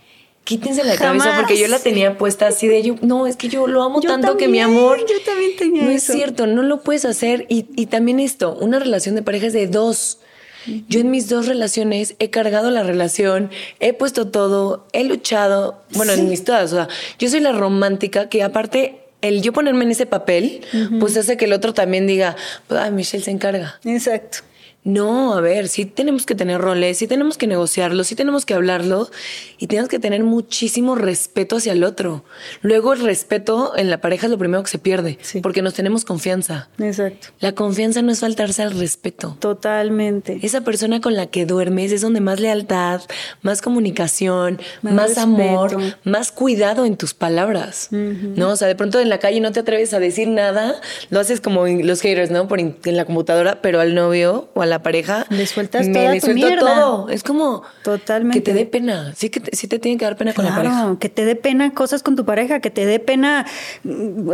Quítense la cabeza porque yo la tenía puesta así de yo, no, es que yo lo amo tanto que mi amor. Yo también tenía No es cierto, no lo puedes hacer. Y, y también esto, una relación de pareja es de dos. Yo en mis dos relaciones he cargado la relación, he puesto todo, he luchado, bueno, en mis todas, o sea, yo soy la romántica que aparte el yo ponerme en ese papel, pues hace que el otro también diga, ah, Michelle se encarga. Exacto. No, a ver, sí tenemos que tener roles, sí tenemos que negociarlo, sí tenemos que hablarlo y tenemos que tener muchísimo respeto hacia el otro. Luego el respeto en la pareja es lo primero que se pierde, porque nos tenemos confianza. Exacto. La confianza no es faltarse al respeto. Totalmente. Esa persona con la que duermes es donde más lealtad, más comunicación, más, amor, más cuidado en tus palabras. ¿No? O sea, de pronto en la calle no te atreves a decir nada, lo haces como los haters, ¿no? Por en la computadora, pero al novio o a la pareja, le sueltas toda le suelto todo. Es como totalmente que te dé pena. Sí que te, sí te tiene que dar pena con la pareja. Que te dé pena cosas con tu pareja, que te dé pena mm,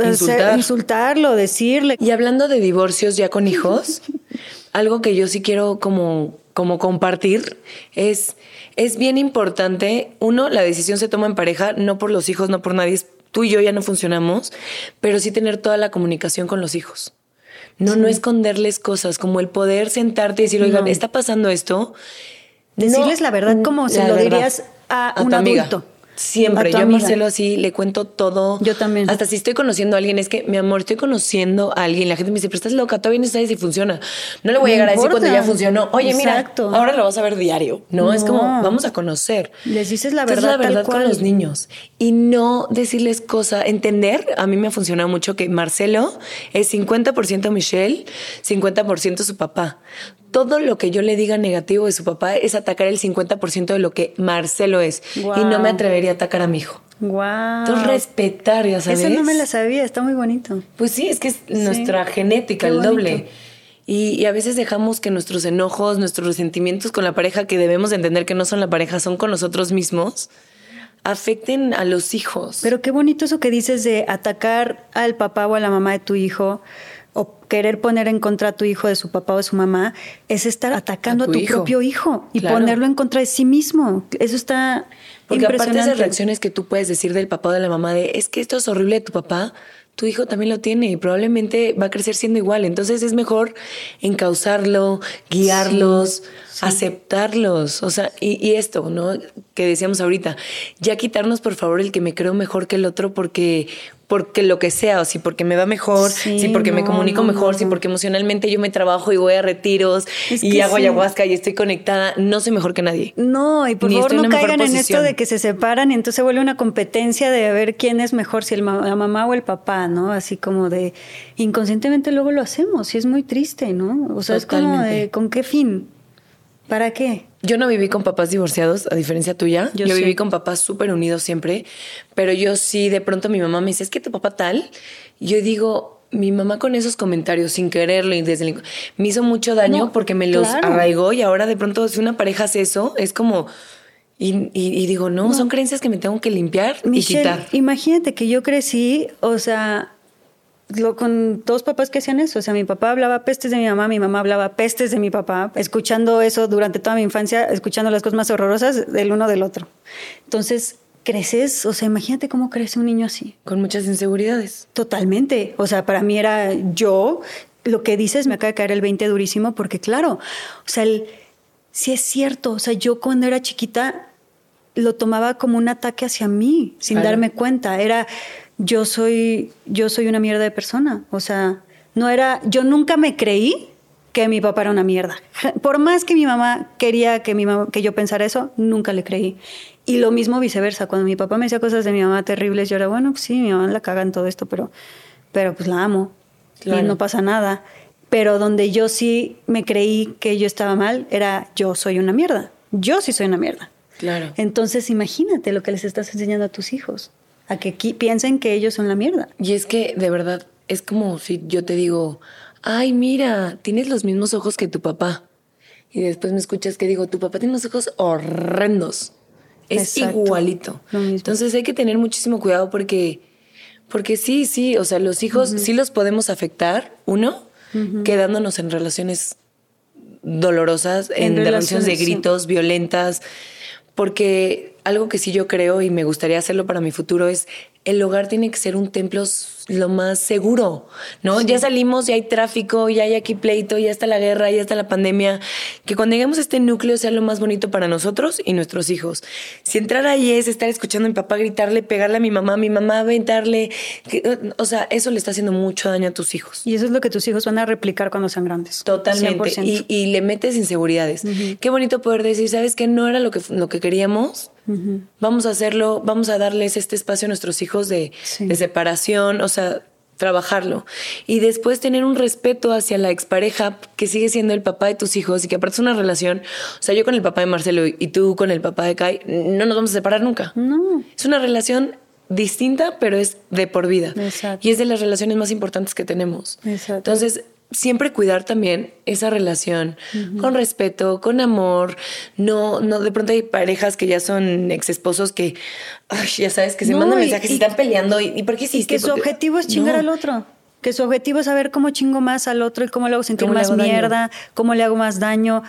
insultarlo, decirle. Y hablando de divorcios ya con hijos, algo que yo sí quiero como como compartir es es bien importante. Uno, la decisión se toma en pareja, no por los hijos, no por nadie. Tú y yo ya no funcionamos, pero sí tener toda la comunicación con los hijos. No, no esconderles cosas, como el poder sentarte y decir, oigan, está pasando esto. Decirles la verdad como se lo dirías a, un adulto. Siempre. Yo a. Marcelo así le cuento todo. Yo también. Hasta si estoy conociendo a alguien, es que, mi amor, estoy conociendo a alguien. La gente me dice, pero estás loca, todavía no sabes si funciona. No le voy a llegar a decir cuando ya funcionó. Oye, Exacto. mira, ahora lo vas a ver diario. No, es como, vamos a conocer. Les dices la Entonces, verdad, la verdad tal cual. con los niños. Y no decirles cosas. Entender, a mí me ha funcionado mucho que Marcelo es 50% Michelle, 50% su papá. Todo lo que yo le diga negativo de su papá es atacar el 50% de lo que Marcelo es. Y no me atrevería a atacar a mi hijo. Wow. Entonces, respetar, ya sabes. Esa no me la sabía, está muy bonito. Pues sí, es que es nuestra genética, Qué el doble. Y, y a veces dejamos que nuestros enojos, nuestros resentimientos con la pareja, que debemos de entender que no son la pareja, son con nosotros mismos, afecten a los hijos. Pero qué bonito eso que dices de atacar al papá o a la mamá de tu hijo querer poner en contra a tu hijo de su papá o de su mamá, es estar atacando A a tu hijo. propio hijo y Claro. ponerlo en contra de sí mismo. Eso está Porque aparte de esas reacciones que tú puedes decir del papá o de la mamá de es que esto es horrible de tu papá, tu hijo también lo tiene y probablemente va a crecer siendo igual. Entonces es mejor encauzarlo, guiarlos, aceptarlos. O sea, y, y esto, ¿no? Que decíamos ahorita, ya quitarnos por favor el que me creo mejor que el otro porque porque lo que sea, o si porque me va mejor, Sí, si porque me comunico no, mejor, no, si porque emocionalmente yo me trabajo y voy a retiros Es y hago sí. ayahuasca y estoy conectada, no soy mejor que nadie. No, y por Ni favor no caigan en esto de que se separan y entonces se vuelve una competencia de ver quién es mejor, si el ma- la mamá o el papá, ¿no? Así como de inconscientemente luego lo hacemos y es muy triste, ¿no? O sea, es como de ¿con qué fin? ¿Para qué? Yo no viví con papás divorciados, a diferencia tuya. Yo Yo, sí. viví con papás súper unidos siempre, pero yo sí, de pronto mi mamá me dice, es que tu papá tal. Yo digo, mi mamá con esos comentarios, sin quererlo y desde el- me hizo mucho daño No, porque me los claro. arraigó y ahora de pronto si una pareja hace eso, es como... Y, y- y digo, no, son creencias que me tengo que limpiar Michelle, y quitar. imagínate que yo crecí, o sea, lo, con dos papás que hacían eso. O sea, mi papá hablaba pestes de mi mamá, mi mamá hablaba pestes de mi papá, escuchando eso durante toda mi infancia, escuchando las cosas más horrorosas del uno del otro. Entonces, creces, o sea, imagínate cómo crece un niño así. Con muchas inseguridades. Totalmente. O sea, para mí era yo. Lo que dices me acaba de caer el 20 durísimo porque, claro, o sea, el, sí es cierto. O sea, yo cuando era chiquita lo tomaba como un ataque hacia mí sin Claro. darme cuenta. Era yo soy yo soy una mierda de persona. O sea, no era yo nunca me creí que mi papá era una mierda. Por más que mi mamá quería que mi mamá, que yo pensara eso, nunca le creí. Y lo mismo viceversa, cuando mi papá me decía cosas de mi mamá terribles, yo era, bueno, pues sí, mi mamá la caga en todo esto, pero pero pues la amo Claro. y no pasa nada. Pero donde yo sí me creí que yo estaba mal era yo soy una mierda. Yo sí soy una mierda. Claro. Entonces imagínate lo que les estás enseñando a tus hijos, a que piensen que ellos son la mierda. Y es que de verdad es como si yo te digo, ay, mira, tienes los mismos ojos que tu papá. Y después me escuchas que digo, tu papá tiene unos ojos horrendos. Es Exacto, igualito. Entonces hay que tener muchísimo cuidado porque, porque sí, sí, o sea, los hijos sí los podemos afectar, uno, quedándonos en relaciones dolorosas, en, En relaciones de sí. gritos, violentas, porque algo que sí yo creo y me gustaría hacerlo para mi futuro es el hogar tiene que ser un templo lo más seguro, ¿no? Ya salimos, ya hay tráfico, ya hay aquí pleito, ya está la guerra, ya está la pandemia, que cuando lleguemos a este núcleo sea lo más bonito para nosotros y nuestros hijos. Si entrar ahí es estar escuchando a mi papá gritarle, pegarle a mi mamá, a mi mamá aventarle, que- o sea, eso le está haciendo mucho daño a tus hijos. Y eso es lo que tus hijos van a replicar cuando sean grandes. Totalmente. 100%. Y, y le metes inseguridades. Qué bonito poder decir, ¿sabes qué? No era lo que, lo que queríamos. Vamos a hacerlo, vamos a darles este espacio a nuestros hijos de, Sí. de separación, o sea, trabajarlo. Y después tener un respeto hacia la expareja que sigue siendo el papá de tus hijos y que aparte es una relación. O sea, yo con el papá de Marcelo y tú con el papá de Kai, no nos vamos a separar nunca. No. Es una relación distinta, pero es de por vida. Exacto. Y es de las relaciones más importantes que tenemos. Exacto. Entonces, siempre cuidar también esa relación con respeto, con amor. No, no, de pronto hay parejas que ya son ex esposos que, ay, ya sabes, que se No, mandan y- mensajes y, están peleando. ¿Y, y por qué Y hiciste? que su objetivo es chingar No. al otro. Que su objetivo es saber cómo chingo más al otro y cómo le hago sentir ¿Cómo le más hago daño? mierda, cómo le hago más daño.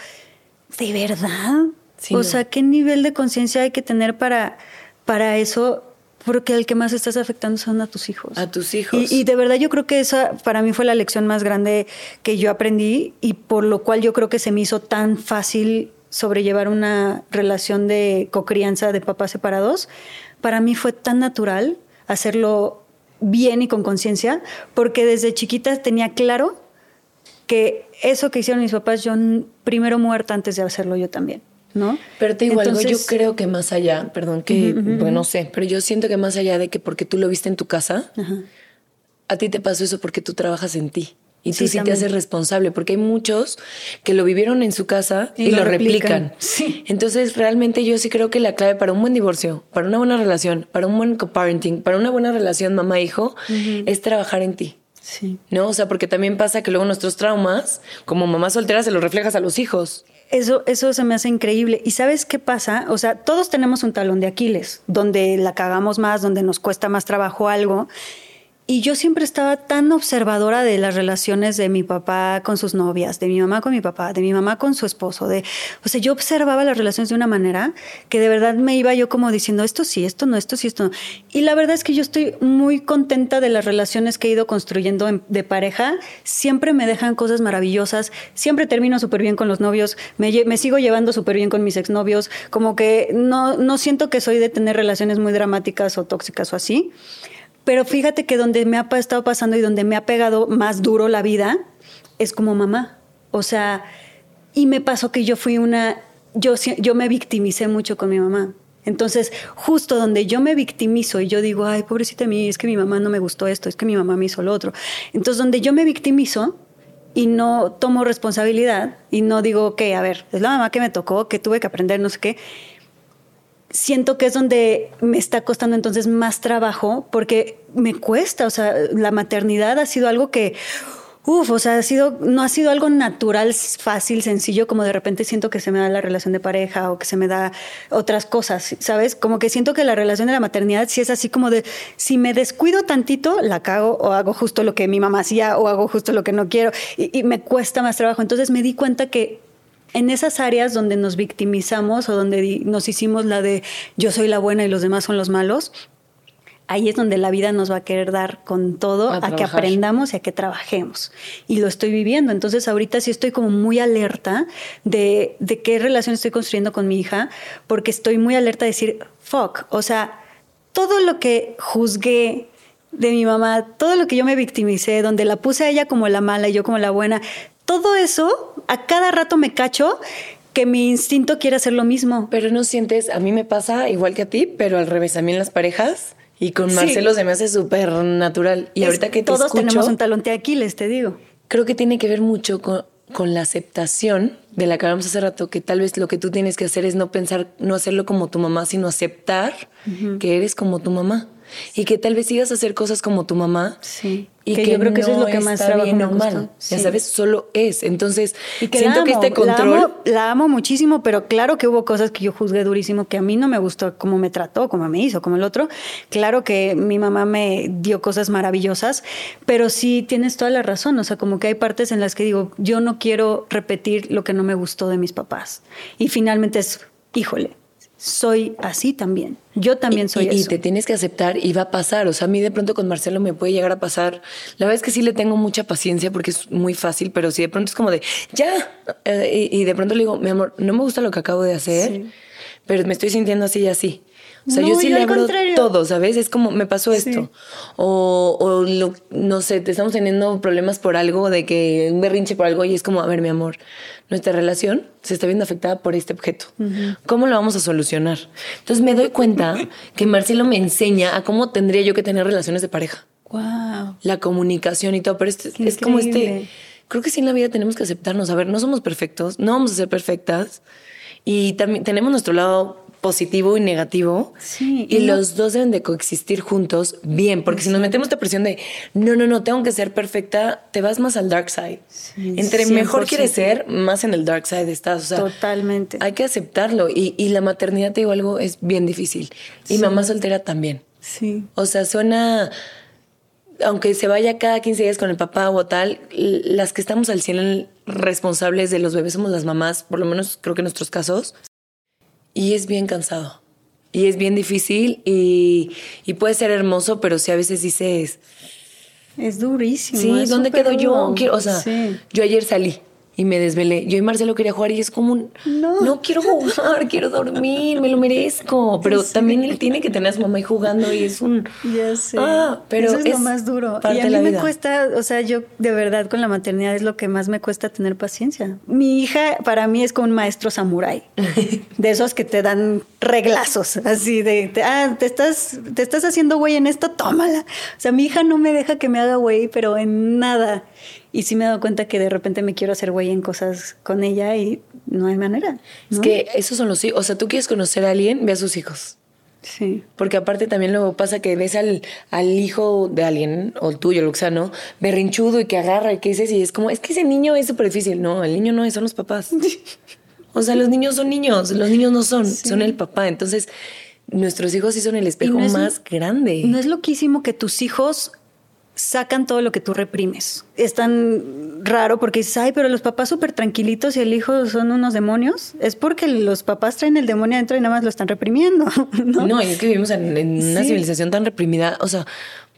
¿De verdad? Sí, o no. sea, ¿qué nivel de conciencia hay que tener para, para eso? Porque el que más estás afectando son a tus hijos. A tus hijos. Y, y de verdad yo creo que esa para mí fue la lección más grande que yo aprendí y por lo cual yo creo que se me hizo tan fácil sobrellevar una relación de cocrianza de papás separados, para mí fue tan natural hacerlo bien y con conciencia, porque desde chiquita tenía claro que eso que hicieron mis papás, yo primero muerta antes de hacerlo yo también. ¿No? Pero te digo algo, yo creo que más allá, perdón, que, bueno, no sé, pero yo siento que más allá de que porque tú lo viste en tu casa, a ti te pasó eso porque tú trabajas en ti. Y tú sí, te haces responsable, porque hay muchos que lo vivieron en su casa y, lo, replican. Sí. Entonces, realmente yo sí creo que la clave para un buen divorcio, para una buena relación, para un buen co-parenting, para una buena relación mamá-hijo, es trabajar en ti. Sí. ¿No? O sea, porque también pasa que luego nuestros traumas, como mamá soltera, se los reflejas a los hijos. Eso, eso se me hace increíble. ¿Y sabes qué pasa? O sea, todos tenemos un talón de Aquiles, donde la cagamos más, donde nos cuesta más trabajo algo. Y yo siempre estaba tan observadora de las relaciones de mi papá con sus novias, de mi mamá con mi papá, de mi mamá con su esposo, de, o sea, yo observaba las relaciones de una manera que de verdad me iba yo como diciendo, esto sí, esto no, esto sí, esto no. Y la verdad es que yo estoy muy contenta de las relaciones que he ido construyendo de pareja. Siempre me dejan cosas maravillosas, siempre termino súper bien con los novios, me, sigo llevando súper bien con mis exnovios, como que no, no siento que soy de tener relaciones muy dramáticas o tóxicas o así. Pero fíjate que donde me ha estado pasando y donde me ha pegado más duro la vida es como mamá. O sea, y me pasó que yo fui una, yo, yo me victimicé mucho con mi mamá. Entonces, justo donde yo me victimizo y yo digo, ay, pobrecita mí, es que mi mamá no me gustó esto, es que mi mamá me hizo lo otro. Entonces, donde yo me victimizo y no tomo responsabilidad y no digo, ok, a ver, es la mamá que me tocó, que tuve que aprender, no sé qué, siento que es donde me está costando entonces más trabajo porque me cuesta, o sea, la maternidad ha sido algo que, uff, o sea, ha sido, no ha sido algo natural, fácil, sencillo, como de repente siento que se me da la relación de pareja o que se me da otras cosas, ¿sabes? Como que siento que la relación de la maternidad sí es así como de, si me descuido tantito, la cago o hago justo lo que mi mamá hacía o hago justo lo que no quiero y me cuesta más trabajo. Entonces me di cuenta que en esas áreas donde nos victimizamos o donde nos hicimos la de yo soy la buena y los demás son los malos, ahí es donde la vida nos va a querer dar con todo a, que aprendamos y a que trabajemos. Y lo estoy viviendo. Entonces ahorita sí estoy como muy alerta de, de qué relación estoy construyendo con mi hija, porque estoy muy alerta de decir, fuck, o sea, todo lo que juzgué de mi mamá, todo lo que yo me victimicé, donde la puse a ella como la mala y yo como la buena, todo eso, a cada rato me cacho que mi instinto quiere hacer lo mismo. Pero no sientes, a mí me pasa igual que a ti, pero al revés, a mí en las parejas y con Marcelo se me hace súper natural. Y ahorita que te todos tenemos un talón de Aquiles, te digo. Creo que tiene que ver mucho con, con la aceptación de la que hablamos hace rato, que tal vez lo que tú tienes que hacer es no pensar, no hacerlo como tu mamá, sino aceptar que eres como tu mamá y que tal vez sigas a hacer cosas como tu mamá. Sí. Y que, yo creo que eso es lo que más trabajo bien normal. Ya sabes, solo es. Entonces, siento que este control. La amo, muchísimo, pero claro que hubo cosas que yo juzgué durísimo que a mí no me gustó cómo me trató, cómo me hizo, como el otro. Claro que mi mamá me dio cosas maravillosas, pero sí tienes toda la razón. O sea, como que hay partes en las que digo, yo no quiero repetir lo que no me gustó de mis papás. Y finalmente es, híjole, soy así también. Yo también soy y, Y te tienes que aceptar y va a pasar. O sea, a mí de pronto con Marcelo me puede llegar a pasar. La verdad es que sí le tengo mucha paciencia porque es muy fácil, pero si de pronto es como de, ya. Eh, y, de pronto le digo, mi amor, no me gusta lo que acabo de hacer, pero me estoy sintiendo así y así. O sea, yo sí le abro todo, ¿sabes? Es como, me pasó esto. O, o no sé, te estamos teniendo problemas por algo, de que un berrinche por algo, y es como, a ver, mi amor, nuestra relación se está viendo afectada por este objeto. ¿Cómo lo vamos a solucionar? Entonces me doy cuenta que Marcelo me enseña a cómo tendría yo que tener relaciones de pareja. Wow. La comunicación y todo, pero es, es como este... Creo que sí en la vida tenemos que aceptarnos. A ver, no somos perfectos, no vamos a ser perfectas. Y también tenemos nuestro lado positivo y negativo. Sí, y, los dos deben de coexistir juntos bien, porque si nos metemos esta presión de no, no, no, tengo que ser perfecta, te vas más al dark side. Entre mejor quieres ser, más en el dark side estás. Totalmente. Hay que aceptarlo. Y, y, la maternidad, te digo algo, es bien difícil. Y mamá soltera también. Sí. O sea, suena aunque se vaya cada 15 días con el papá o tal, las que estamos al cielo responsables de los bebés somos las mamás, por lo menos creo que en nuestros casos. Y es bien cansado. Y es bien difícil y, puede ser hermoso, pero sí a veces dices... Es durísimo. Sí, ¿dónde quedo yo? o sea, yo ayer salí y me desvelé. Yo y Marcelo quería jugar y es como un, no, quiero jugar, quiero dormir, me lo merezco. Pero también él tiene que tener a su mamá ahí jugando y es un... Ya sé. Ah, pero Eso es, lo más duro. Y a mí me cuesta, o sea, yo de verdad con la maternidad es lo que más me cuesta tener paciencia. Mi hija para mí es como un maestro samurái. de esos que te dan reglazos, así de, ah, te estás, te estás haciendo güey en esto, tómala. O sea, mi hija no me deja que me haga güey, pero en nada. Y sí me he dado cuenta que de repente me quiero hacer güey en cosas con ella y no hay manera. Es que esos son los hijos. O sea, tú quieres conocer a alguien, ve a sus hijos. Sí. Porque aparte también luego pasa que ves al, al hijo de alguien, o el tuyo, lo que sea, ¿no? Berrinchudo y que agarra y que dices, y es como, es que ese niño es súper difícil. No, el niño no es, son los papás. o sea, los niños son niños, los niños no son, son el papá. Entonces, nuestros hijos sí son el espejo más grande. No es loquísimo que tus hijos sacan todo lo que tú reprimes. Es tan raro porque dices, ay, pero los papás súper tranquilitos y el hijo son unos demonios. Es porque los papás traen el demonio adentro y nada más lo están reprimiendo. No, no y es que vivimos en, una civilización tan reprimida. O sea,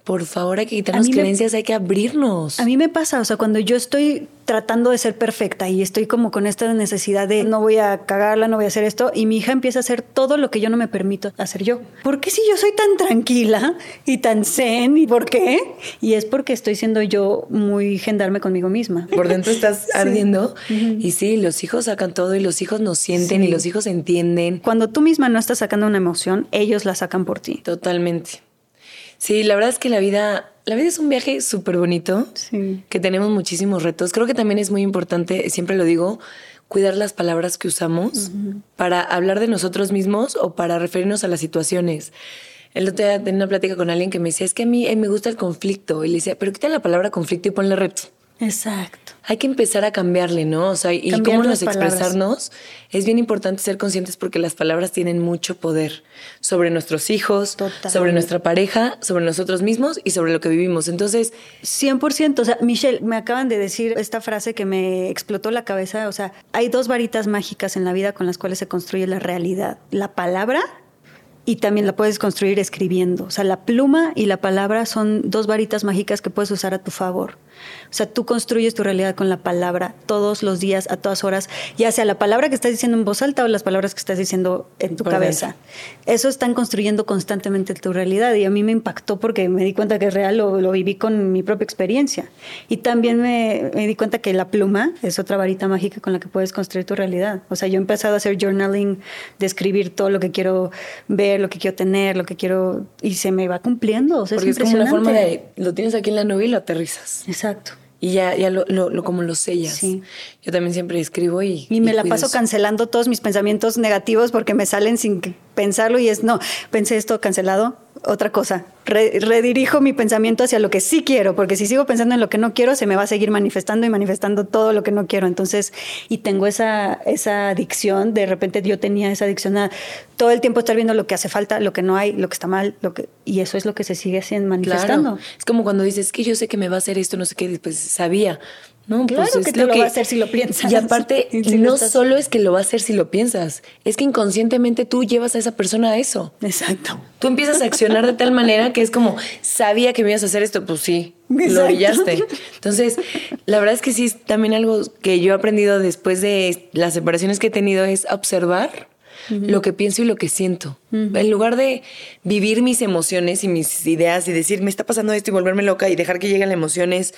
por favor, hay que quitarnos creencias, hay que abrirnos. A mí me pasa, o sea, cuando yo estoy tratando de ser perfecta y estoy como con esta necesidad de no voy a cagarla, no voy a hacer esto, y mi hija empieza a hacer todo lo que yo no me permito hacer yo. ¿Por qué si yo soy tan tranquila y tan zen? ¿Y por qué? Y es porque estoy siendo yo muy gendarme conmigo misma. Por dentro estás ardiendo y sí, los hijos sacan todo y los hijos nos sienten y los hijos entienden. Cuando tú misma no estás sacando una emoción, ellos la sacan por ti. Totalmente. Sí, la verdad es que la vida, la vida es un viaje súper bonito, sí. que tenemos muchísimos retos. Creo que también es muy importante, siempre lo digo, cuidar las palabras que usamos para hablar de nosotros mismos o para referirnos a las situaciones. El otro día tenía una plática con alguien que me decía, es que a mí me gusta el conflicto. Y le decía, pero quita la palabra conflicto y ponle reto. Exacto. Hay que empezar a cambiarle, ¿no? O sea, y cómo nos expresarnos. Es bien importante ser conscientes porque las palabras tienen mucho poder sobre nuestros hijos, sobre nuestra pareja, sobre nosotros mismos y sobre lo que vivimos. Entonces, 100%. O sea, Michelle, me acaban de decir esta frase que me explotó la cabeza. O sea, hay dos varitas mágicas en la vida con las cuales se construye la realidad. La palabra y también la puedes construir escribiendo. O sea, la pluma y la palabra son dos varitas mágicas que puedes usar a tu favor. O sea, tú construyes tu realidad con la palabra todos los días, a todas horas, ya sea la palabra que estás diciendo en voz alta o las palabras que estás diciendo en tu cabeza. Eso están construyendo constantemente tu realidad y a mí me impactó porque me di cuenta que es real, lo, lo viví con mi propia experiencia. Y también me, me, di cuenta que la pluma es otra varita mágica con la que puedes construir tu realidad. O sea, yo he empezado a hacer journaling, de escribir todo lo que quiero ver, lo que quiero tener, lo que quiero... Y se me va cumpliendo. O sea, porque es, es como una forma de... Lo tienes aquí en la nube y lo aterrizas. Exacto. Y ya, ya lo, lo, como lo sellas. Sí. Yo también siempre escribo y. Y me la paso cancelando todos mis pensamientos negativos porque me salen sin pensarlo y es, no, pensé esto cancelado, otra cosa. redirijo mi pensamiento hacia lo que sí quiero, porque si sigo pensando en lo que no quiero, se me va a seguir manifestando y manifestando todo lo que no quiero. Entonces, y tengo esa, esa adicción, de repente yo tenía esa adicción a todo el tiempo estar viendo lo que hace falta, lo que no hay, lo que está mal, lo que, y eso es lo que se sigue haciendo, manifestando. Es como cuando dices, que yo sé que me va a hacer esto, no sé qué, después sabía. No, claro pues que te lo, va a hacer si lo piensas. Y aparte, si no solo es que lo va a hacer si lo piensas, es que inconscientemente tú llevas a esa persona a eso. Exacto. Tú empiezas a accionar de tal manera que es como, sabía que me ibas a hacer esto, pues sí, lo brillaste. Entonces, la verdad es que sí, también algo que yo he aprendido después de las separaciones que he tenido es observar lo que pienso y lo que siento. En lugar de vivir mis emociones y mis ideas y decir, me está pasando esto y volverme loca y dejar que lleguen las emociones,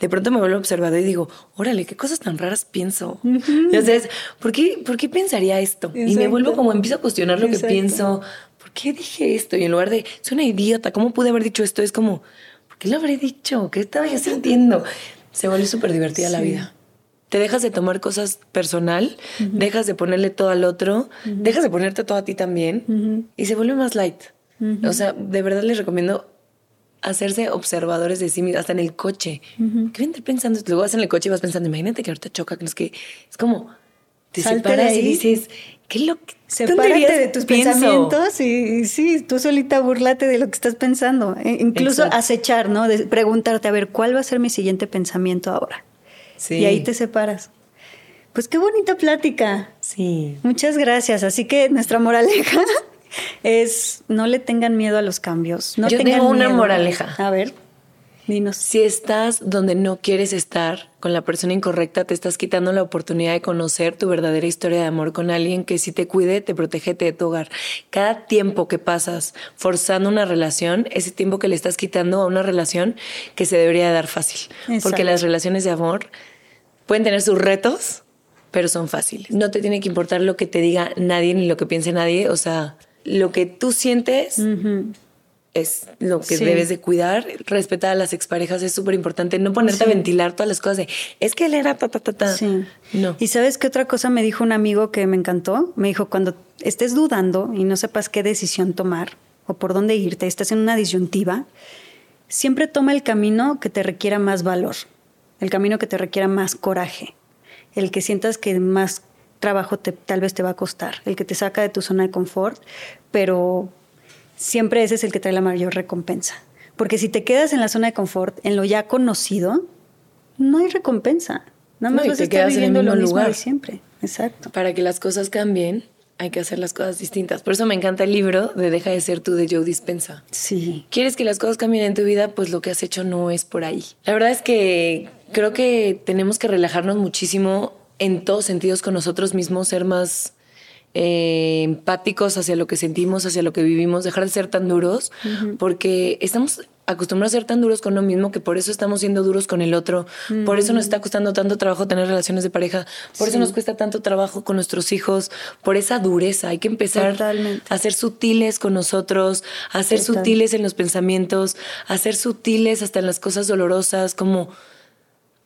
de pronto me vuelvo observador y digo, órale, qué cosas tan raras pienso. Entonces, ¿por qué, ¿por qué pensaría esto? Y me vuelvo como, empiezo a cuestionar lo que pienso. ¿Por qué dije esto? Y en lugar de, soy una idiota, ¿cómo pude haber dicho esto? Es como, ¿por qué lo habré dicho? ¿Qué estaba yo sintiendo? Se vuelve súper divertida la vida te dejas de tomar cosas personal, dejas de ponerle todo al otro, dejas de ponerte todo a ti también y se vuelve más light. O sea, de verdad les recomiendo hacerse observadores de sí mismos, hasta en el coche. ¿Qué voy pensando? Luego vas en el coche y vas pensando, imagínate que ahorita choca, que es que es como te separas y dices, ¿qué es lo que Sepárate de tus pensamientos y, sí, tú solita burlate de lo que estás pensando. E incluso acechar, ¿no? De preguntarte, a ver, ¿cuál va a ser mi siguiente pensamiento ahora? Y ahí te separas. Pues qué bonita plática. Sí. Muchas gracias. Así que nuestra moraleja es no le tengan miedo a los cambios. No Yo tengan tengo una moraleja. A ver. Dinos. Si estás donde no quieres estar con la persona incorrecta, te estás quitando la oportunidad de conocer tu verdadera historia de amor con alguien que si te cuide, te protege de tu hogar. Cada tiempo que pasas forzando una relación, ese tiempo que le estás quitando a una relación que se debería dar fácil. Porque las relaciones de amor pueden tener sus retos, pero son fáciles. No te tiene que importar lo que te diga nadie ni lo que piense nadie. O sea, lo que tú sientes es lo que debes de cuidar. Respetar a las exparejas es súper importante. No ponerte a ventilar todas las cosas de, es que él era ta, ta, ta, ta. Sí. No. Y sabes qué otra cosa me dijo un amigo que me encantó? Me dijo, cuando estés dudando y no sepas qué decisión tomar o por dónde irte, estás en una disyuntiva, siempre toma el camino que te requiera más valor, el camino que te requiera más coraje, el que sientas que más trabajo te, tal vez te va a costar, el que te saca de tu zona de confort, pero siempre ese es el que trae la mayor recompensa. Porque si te quedas en la zona de confort, en lo ya conocido, no hay recompensa. Nada más vas a estar viviendo en el mismo lo mismo de siempre. Exacto. Para que las cosas cambien, hay que hacer las cosas distintas. Por eso me encanta el libro de Deja de ser tú de Joe Dispensa. Sí. ¿Quieres que las cosas cambien en tu vida? Pues lo que has hecho no es por ahí. La verdad es que creo que tenemos que relajarnos muchísimo en todos sentidos con nosotros mismos, ser más eh, empáticos hacia lo que sentimos, hacia lo que vivimos, dejar de ser tan duros, porque estamos acostumbrados a ser tan duros con uno mismo que por eso estamos siendo duros con el otro, por eso nos está costando tanto trabajo tener relaciones de pareja, por eso nos cuesta tanto trabajo con nuestros hijos, por esa dureza. Hay que empezar a ser sutiles con nosotros, a ser sutiles en los pensamientos, a ser sutiles hasta en las cosas dolorosas, como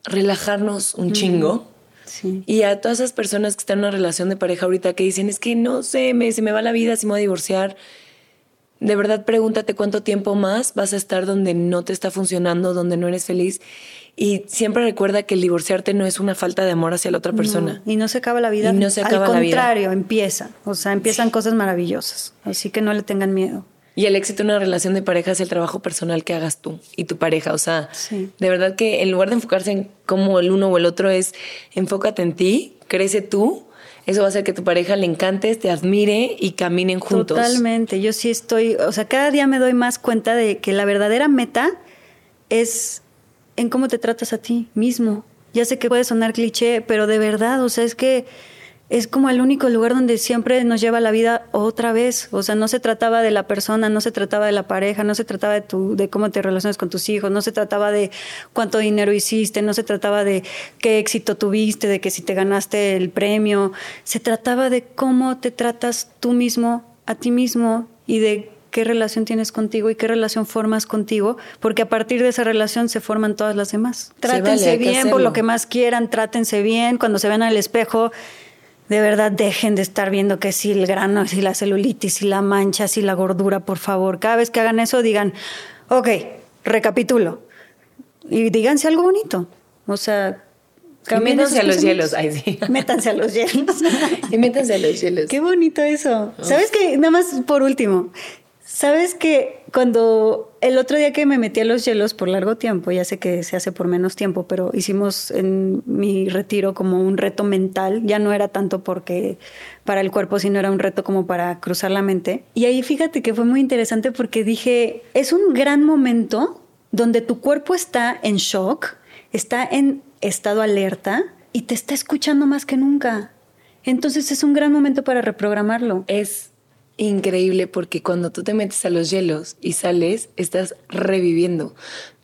relajarnos un chingo y a todas esas personas que están en una relación de pareja ahorita que dicen, es que no sé, me, se me va la vida, si me voy a divorciar. De verdad, pregúntate cuánto tiempo más vas a estar donde no te está funcionando, donde no eres feliz. Y siempre recuerda que el divorciarte no es una falta de amor hacia la otra persona. y no se acaba la vida. Y no se acaba Al contrario, empieza. O sea, empiezan cosas maravillosas. Así que no le tengan miedo. Y el éxito en una relación de pareja es el trabajo personal que hagas tú y tu pareja. O sea, de verdad que en lugar de enfocarse en cómo el uno o el otro es, enfócate en ti, crece tú. Eso va a hacer que tu pareja le encantes, te admire y caminen juntos. Totalmente. Yo sí estoy, o sea, cada día me doy más cuenta de que la verdadera meta es en cómo te tratas a ti mismo. Ya sé que puede sonar cliché, pero de verdad, o sea, es que es como el único lugar donde siempre nos lleva la vida otra vez. O sea, no se trataba de la persona, no se trataba de la pareja, no se trataba de, tu, de cómo te relacionas con tus hijos, no se trataba de cuánto dinero hiciste, no se trataba de qué éxito tuviste, de que si te ganaste el premio. Se trataba de cómo te tratas tú mismo, a ti mismo y de qué relación tienes contigo y qué relación formas contigo, porque a partir de esa relación se forman todas las demás. Trátense bien por lo que más quieran, trátense bien cuando se ven al espejo de verdad dejen de estar viendo que si el grano, si la celulitis, si la mancha, si la gordura, por favor. Cada vez que hagan eso, digan, ok, recapitulo. Y díganse algo bonito. O sea, métanse a los hielos. Ay, sí. Métanse a los hielos. y métanse a los hielos. Qué bonito eso. ¿Sabes qué? Nada más por último. ¿Sabes que cuando el otro día que me metí a los hielos por largo tiempo, ya sé que se hace por menos tiempo, pero hicimos en mi retiro como un reto mental, ya no era tanto porque para el cuerpo, sino era un reto como para cruzar la mente. Y ahí fíjate que fue muy interesante porque dije, es un gran momento donde tu cuerpo está en shock, está en estado alerta y te está escuchando más que nunca. Entonces es un gran momento para reprogramarlo. Es increíble porque cuando tú te metes a los hielos y sales, estás reviviendo.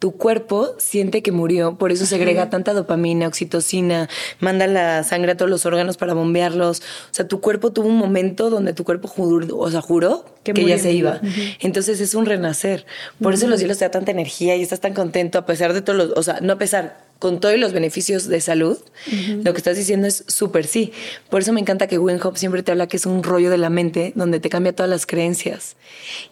Tu cuerpo siente que murió, por eso segrega tanta dopamina, oxitocina, manda la sangre a todos los órganos para bombearlos. O sea, tu cuerpo tuvo un momento donde tu cuerpo juró, o sea, juró que, ya se iba. Entonces es un renacer. Por eso los hielos te da tanta energía y estás tan contento a pesar de todos los, o sea, no a pesar, con todos los beneficios de salud, lo que estás diciendo es súper sí. Por eso me encanta que Wim siempre te habla que es un rollo de la mente donde te cambia todas las creencias.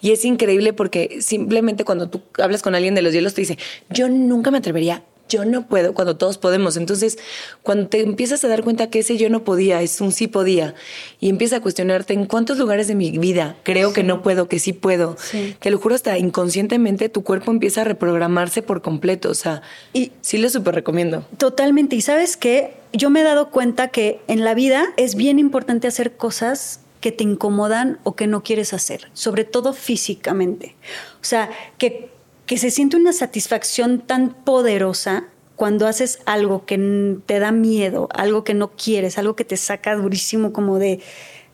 Y es increíble porque simplemente cuando tú hablas con alguien de los hielos te dice, yo nunca me atrevería yo no puedo cuando todos podemos. Entonces, cuando te empiezas a dar cuenta que ese yo no podía es un sí podía y empiezas a cuestionarte en cuántos lugares de mi vida creo que no puedo, que sí puedo, te lo juro, hasta inconscientemente tu cuerpo empieza a reprogramarse por completo. O sea, y sí lo súper recomiendo. Totalmente. Y sabes que yo me he dado cuenta que en la vida es bien importante hacer cosas que te incomodan o que no quieres hacer, sobre todo físicamente. O sea, que que se siente una satisfacción tan poderosa cuando haces algo que te da miedo, algo que no quieres, algo que te saca durísimo como de,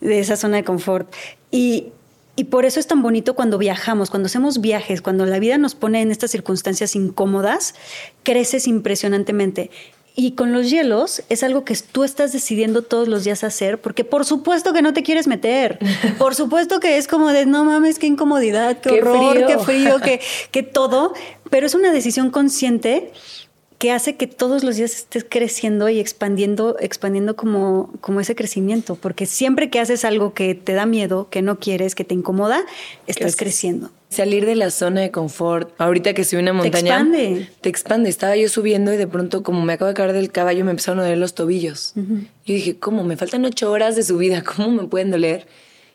de esa zona de confort. Y, y por eso es tan bonito cuando viajamos, cuando hacemos viajes, cuando la vida nos pone en estas circunstancias incómodas, creces impresionantemente. Y con los hielos es algo que tú estás decidiendo todos los días hacer, porque por supuesto que no te quieres meter. Por supuesto que es como de, no mames, qué incomodidad, qué, horror, qué frío, qué, qué todo. Pero es una decisión consciente que hace que todos los días estés creciendo y expandiendo, expandiendo como, como ese crecimiento, porque siempre que haces algo que te da miedo, que no quieres, que te incomoda, estás creciendo. Salir de la zona de confort. Ahorita que subí una montaña. Te expande. Te expande. Estaba yo subiendo y de pronto, como me acabo de caer del caballo, me empezaron a doler los tobillos. Yo dije, ¿cómo? Me faltan ocho horas de subida. ¿Cómo me pueden doler?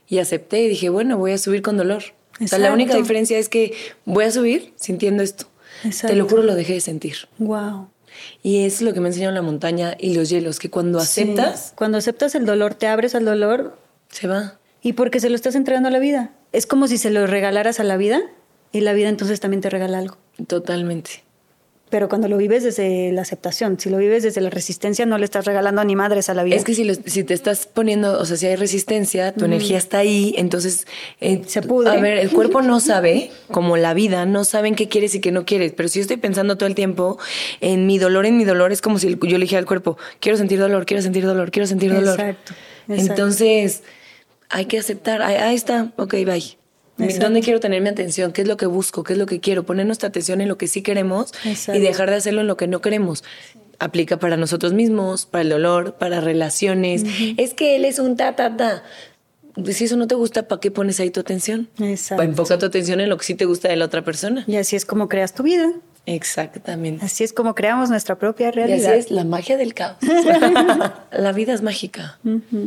Y acepté y dije, bueno, voy a subir con dolor. O sea, la única diferencia es que voy a subir sintiendo esto. Te lo juro, lo dejé de sentir. Wow. Y es lo que me enseñó la montaña y los hielos, que cuando aceptas... Cuando aceptas el dolor, te abres al dolor... Se va. Y porque se lo estás entregando a la vida. Es como si se lo regalaras a la vida y la vida entonces también te regala algo. Totalmente pero cuando lo vives desde la aceptación, si lo vives desde la resistencia, no le estás regalando ni madres a la vida. Es que si, si te estás poniendo, o sea, si hay resistencia, tu energía está ahí, entonces eh, se pudo. A ver, el cuerpo no sabe, como la vida, no saben qué quieres y qué no quieres. Pero si yo estoy pensando todo el tiempo en mi dolor, en mi dolor, es como si yo le dijera al cuerpo, quiero sentir dolor, quiero sentir dolor, quiero sentir dolor. Exacto. Entonces, hay que aceptar. Ahí, ahí está, ok, bye. ¿Dónde quiero tener mi atención? ¿Qué es lo que busco? ¿Qué es lo que quiero? Poner nuestra atención en lo que sí queremos y dejar de hacerlo en lo que no queremos. Aplica para nosotros mismos, para el dolor, para relaciones. Es que él es un ta, ta, ta. Pues si eso no te gusta, ¿para qué pones ahí tu atención? Exacto. Enfoca tu atención en lo que sí te gusta de la otra persona. Y así es como creas tu vida. Exactamente. Así es como creamos nuestra propia realidad. Y así es la magia del caos. la vida es mágica.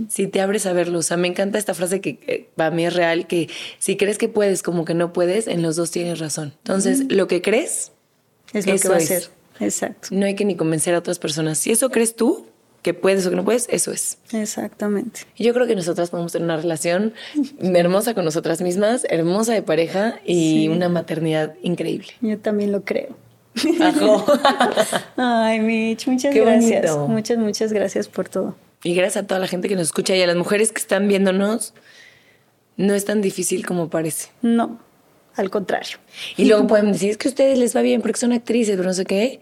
Si te abres a verlo. O sea, me encanta esta frase que para mí es real, que si crees que puedes como que no puedes, en los dos tienes razón. Entonces, lo que crees es lo que va a ser. Exacto. No hay que ni convencer a otras personas. Si eso crees tú, que puedes o que no puedes, eso es. Exactamente. Yo creo que nosotras podemos tener una relación hermosa con nosotras mismas, hermosa de pareja y una maternidad increíble. Yo también lo creo. Ay, Mitch, muchas gracias. Muchas, muchas gracias por todo. Y gracias a toda la gente que nos escucha y a las mujeres que están viéndonos. No es tan difícil como parece. No, al contrario. Y luego pueden decir, es que a ustedes les va bien porque son actrices, pero no sé qué.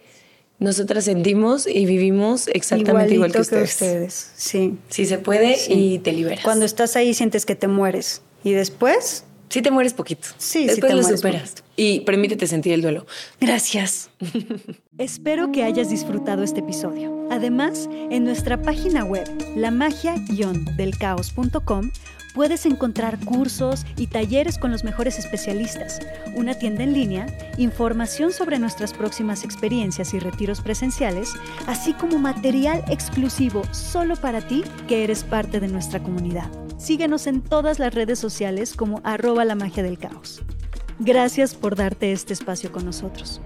Nosotras sentimos y vivimos exactamente igual que ustedes. Sí. Sí se puede y te liberas. Cuando estás ahí sientes que te mueres. Y después Sí te mueres poquito. Sí, Después sí lo superas. Y permítete sentir el duelo. Gracias. Espero que hayas disfrutado este episodio. Además, en nuestra página web, lamagia-delcaos.com, puedes encontrar cursos y talleres con los mejores especialistas, una tienda en línea, información sobre nuestras próximas experiencias y retiros presenciales, así como material exclusivo solo para ti que eres parte de nuestra comunidad. Síguenos en todas las redes sociales como arroba la magia del caos. Gracias por darte este espacio con nosotros.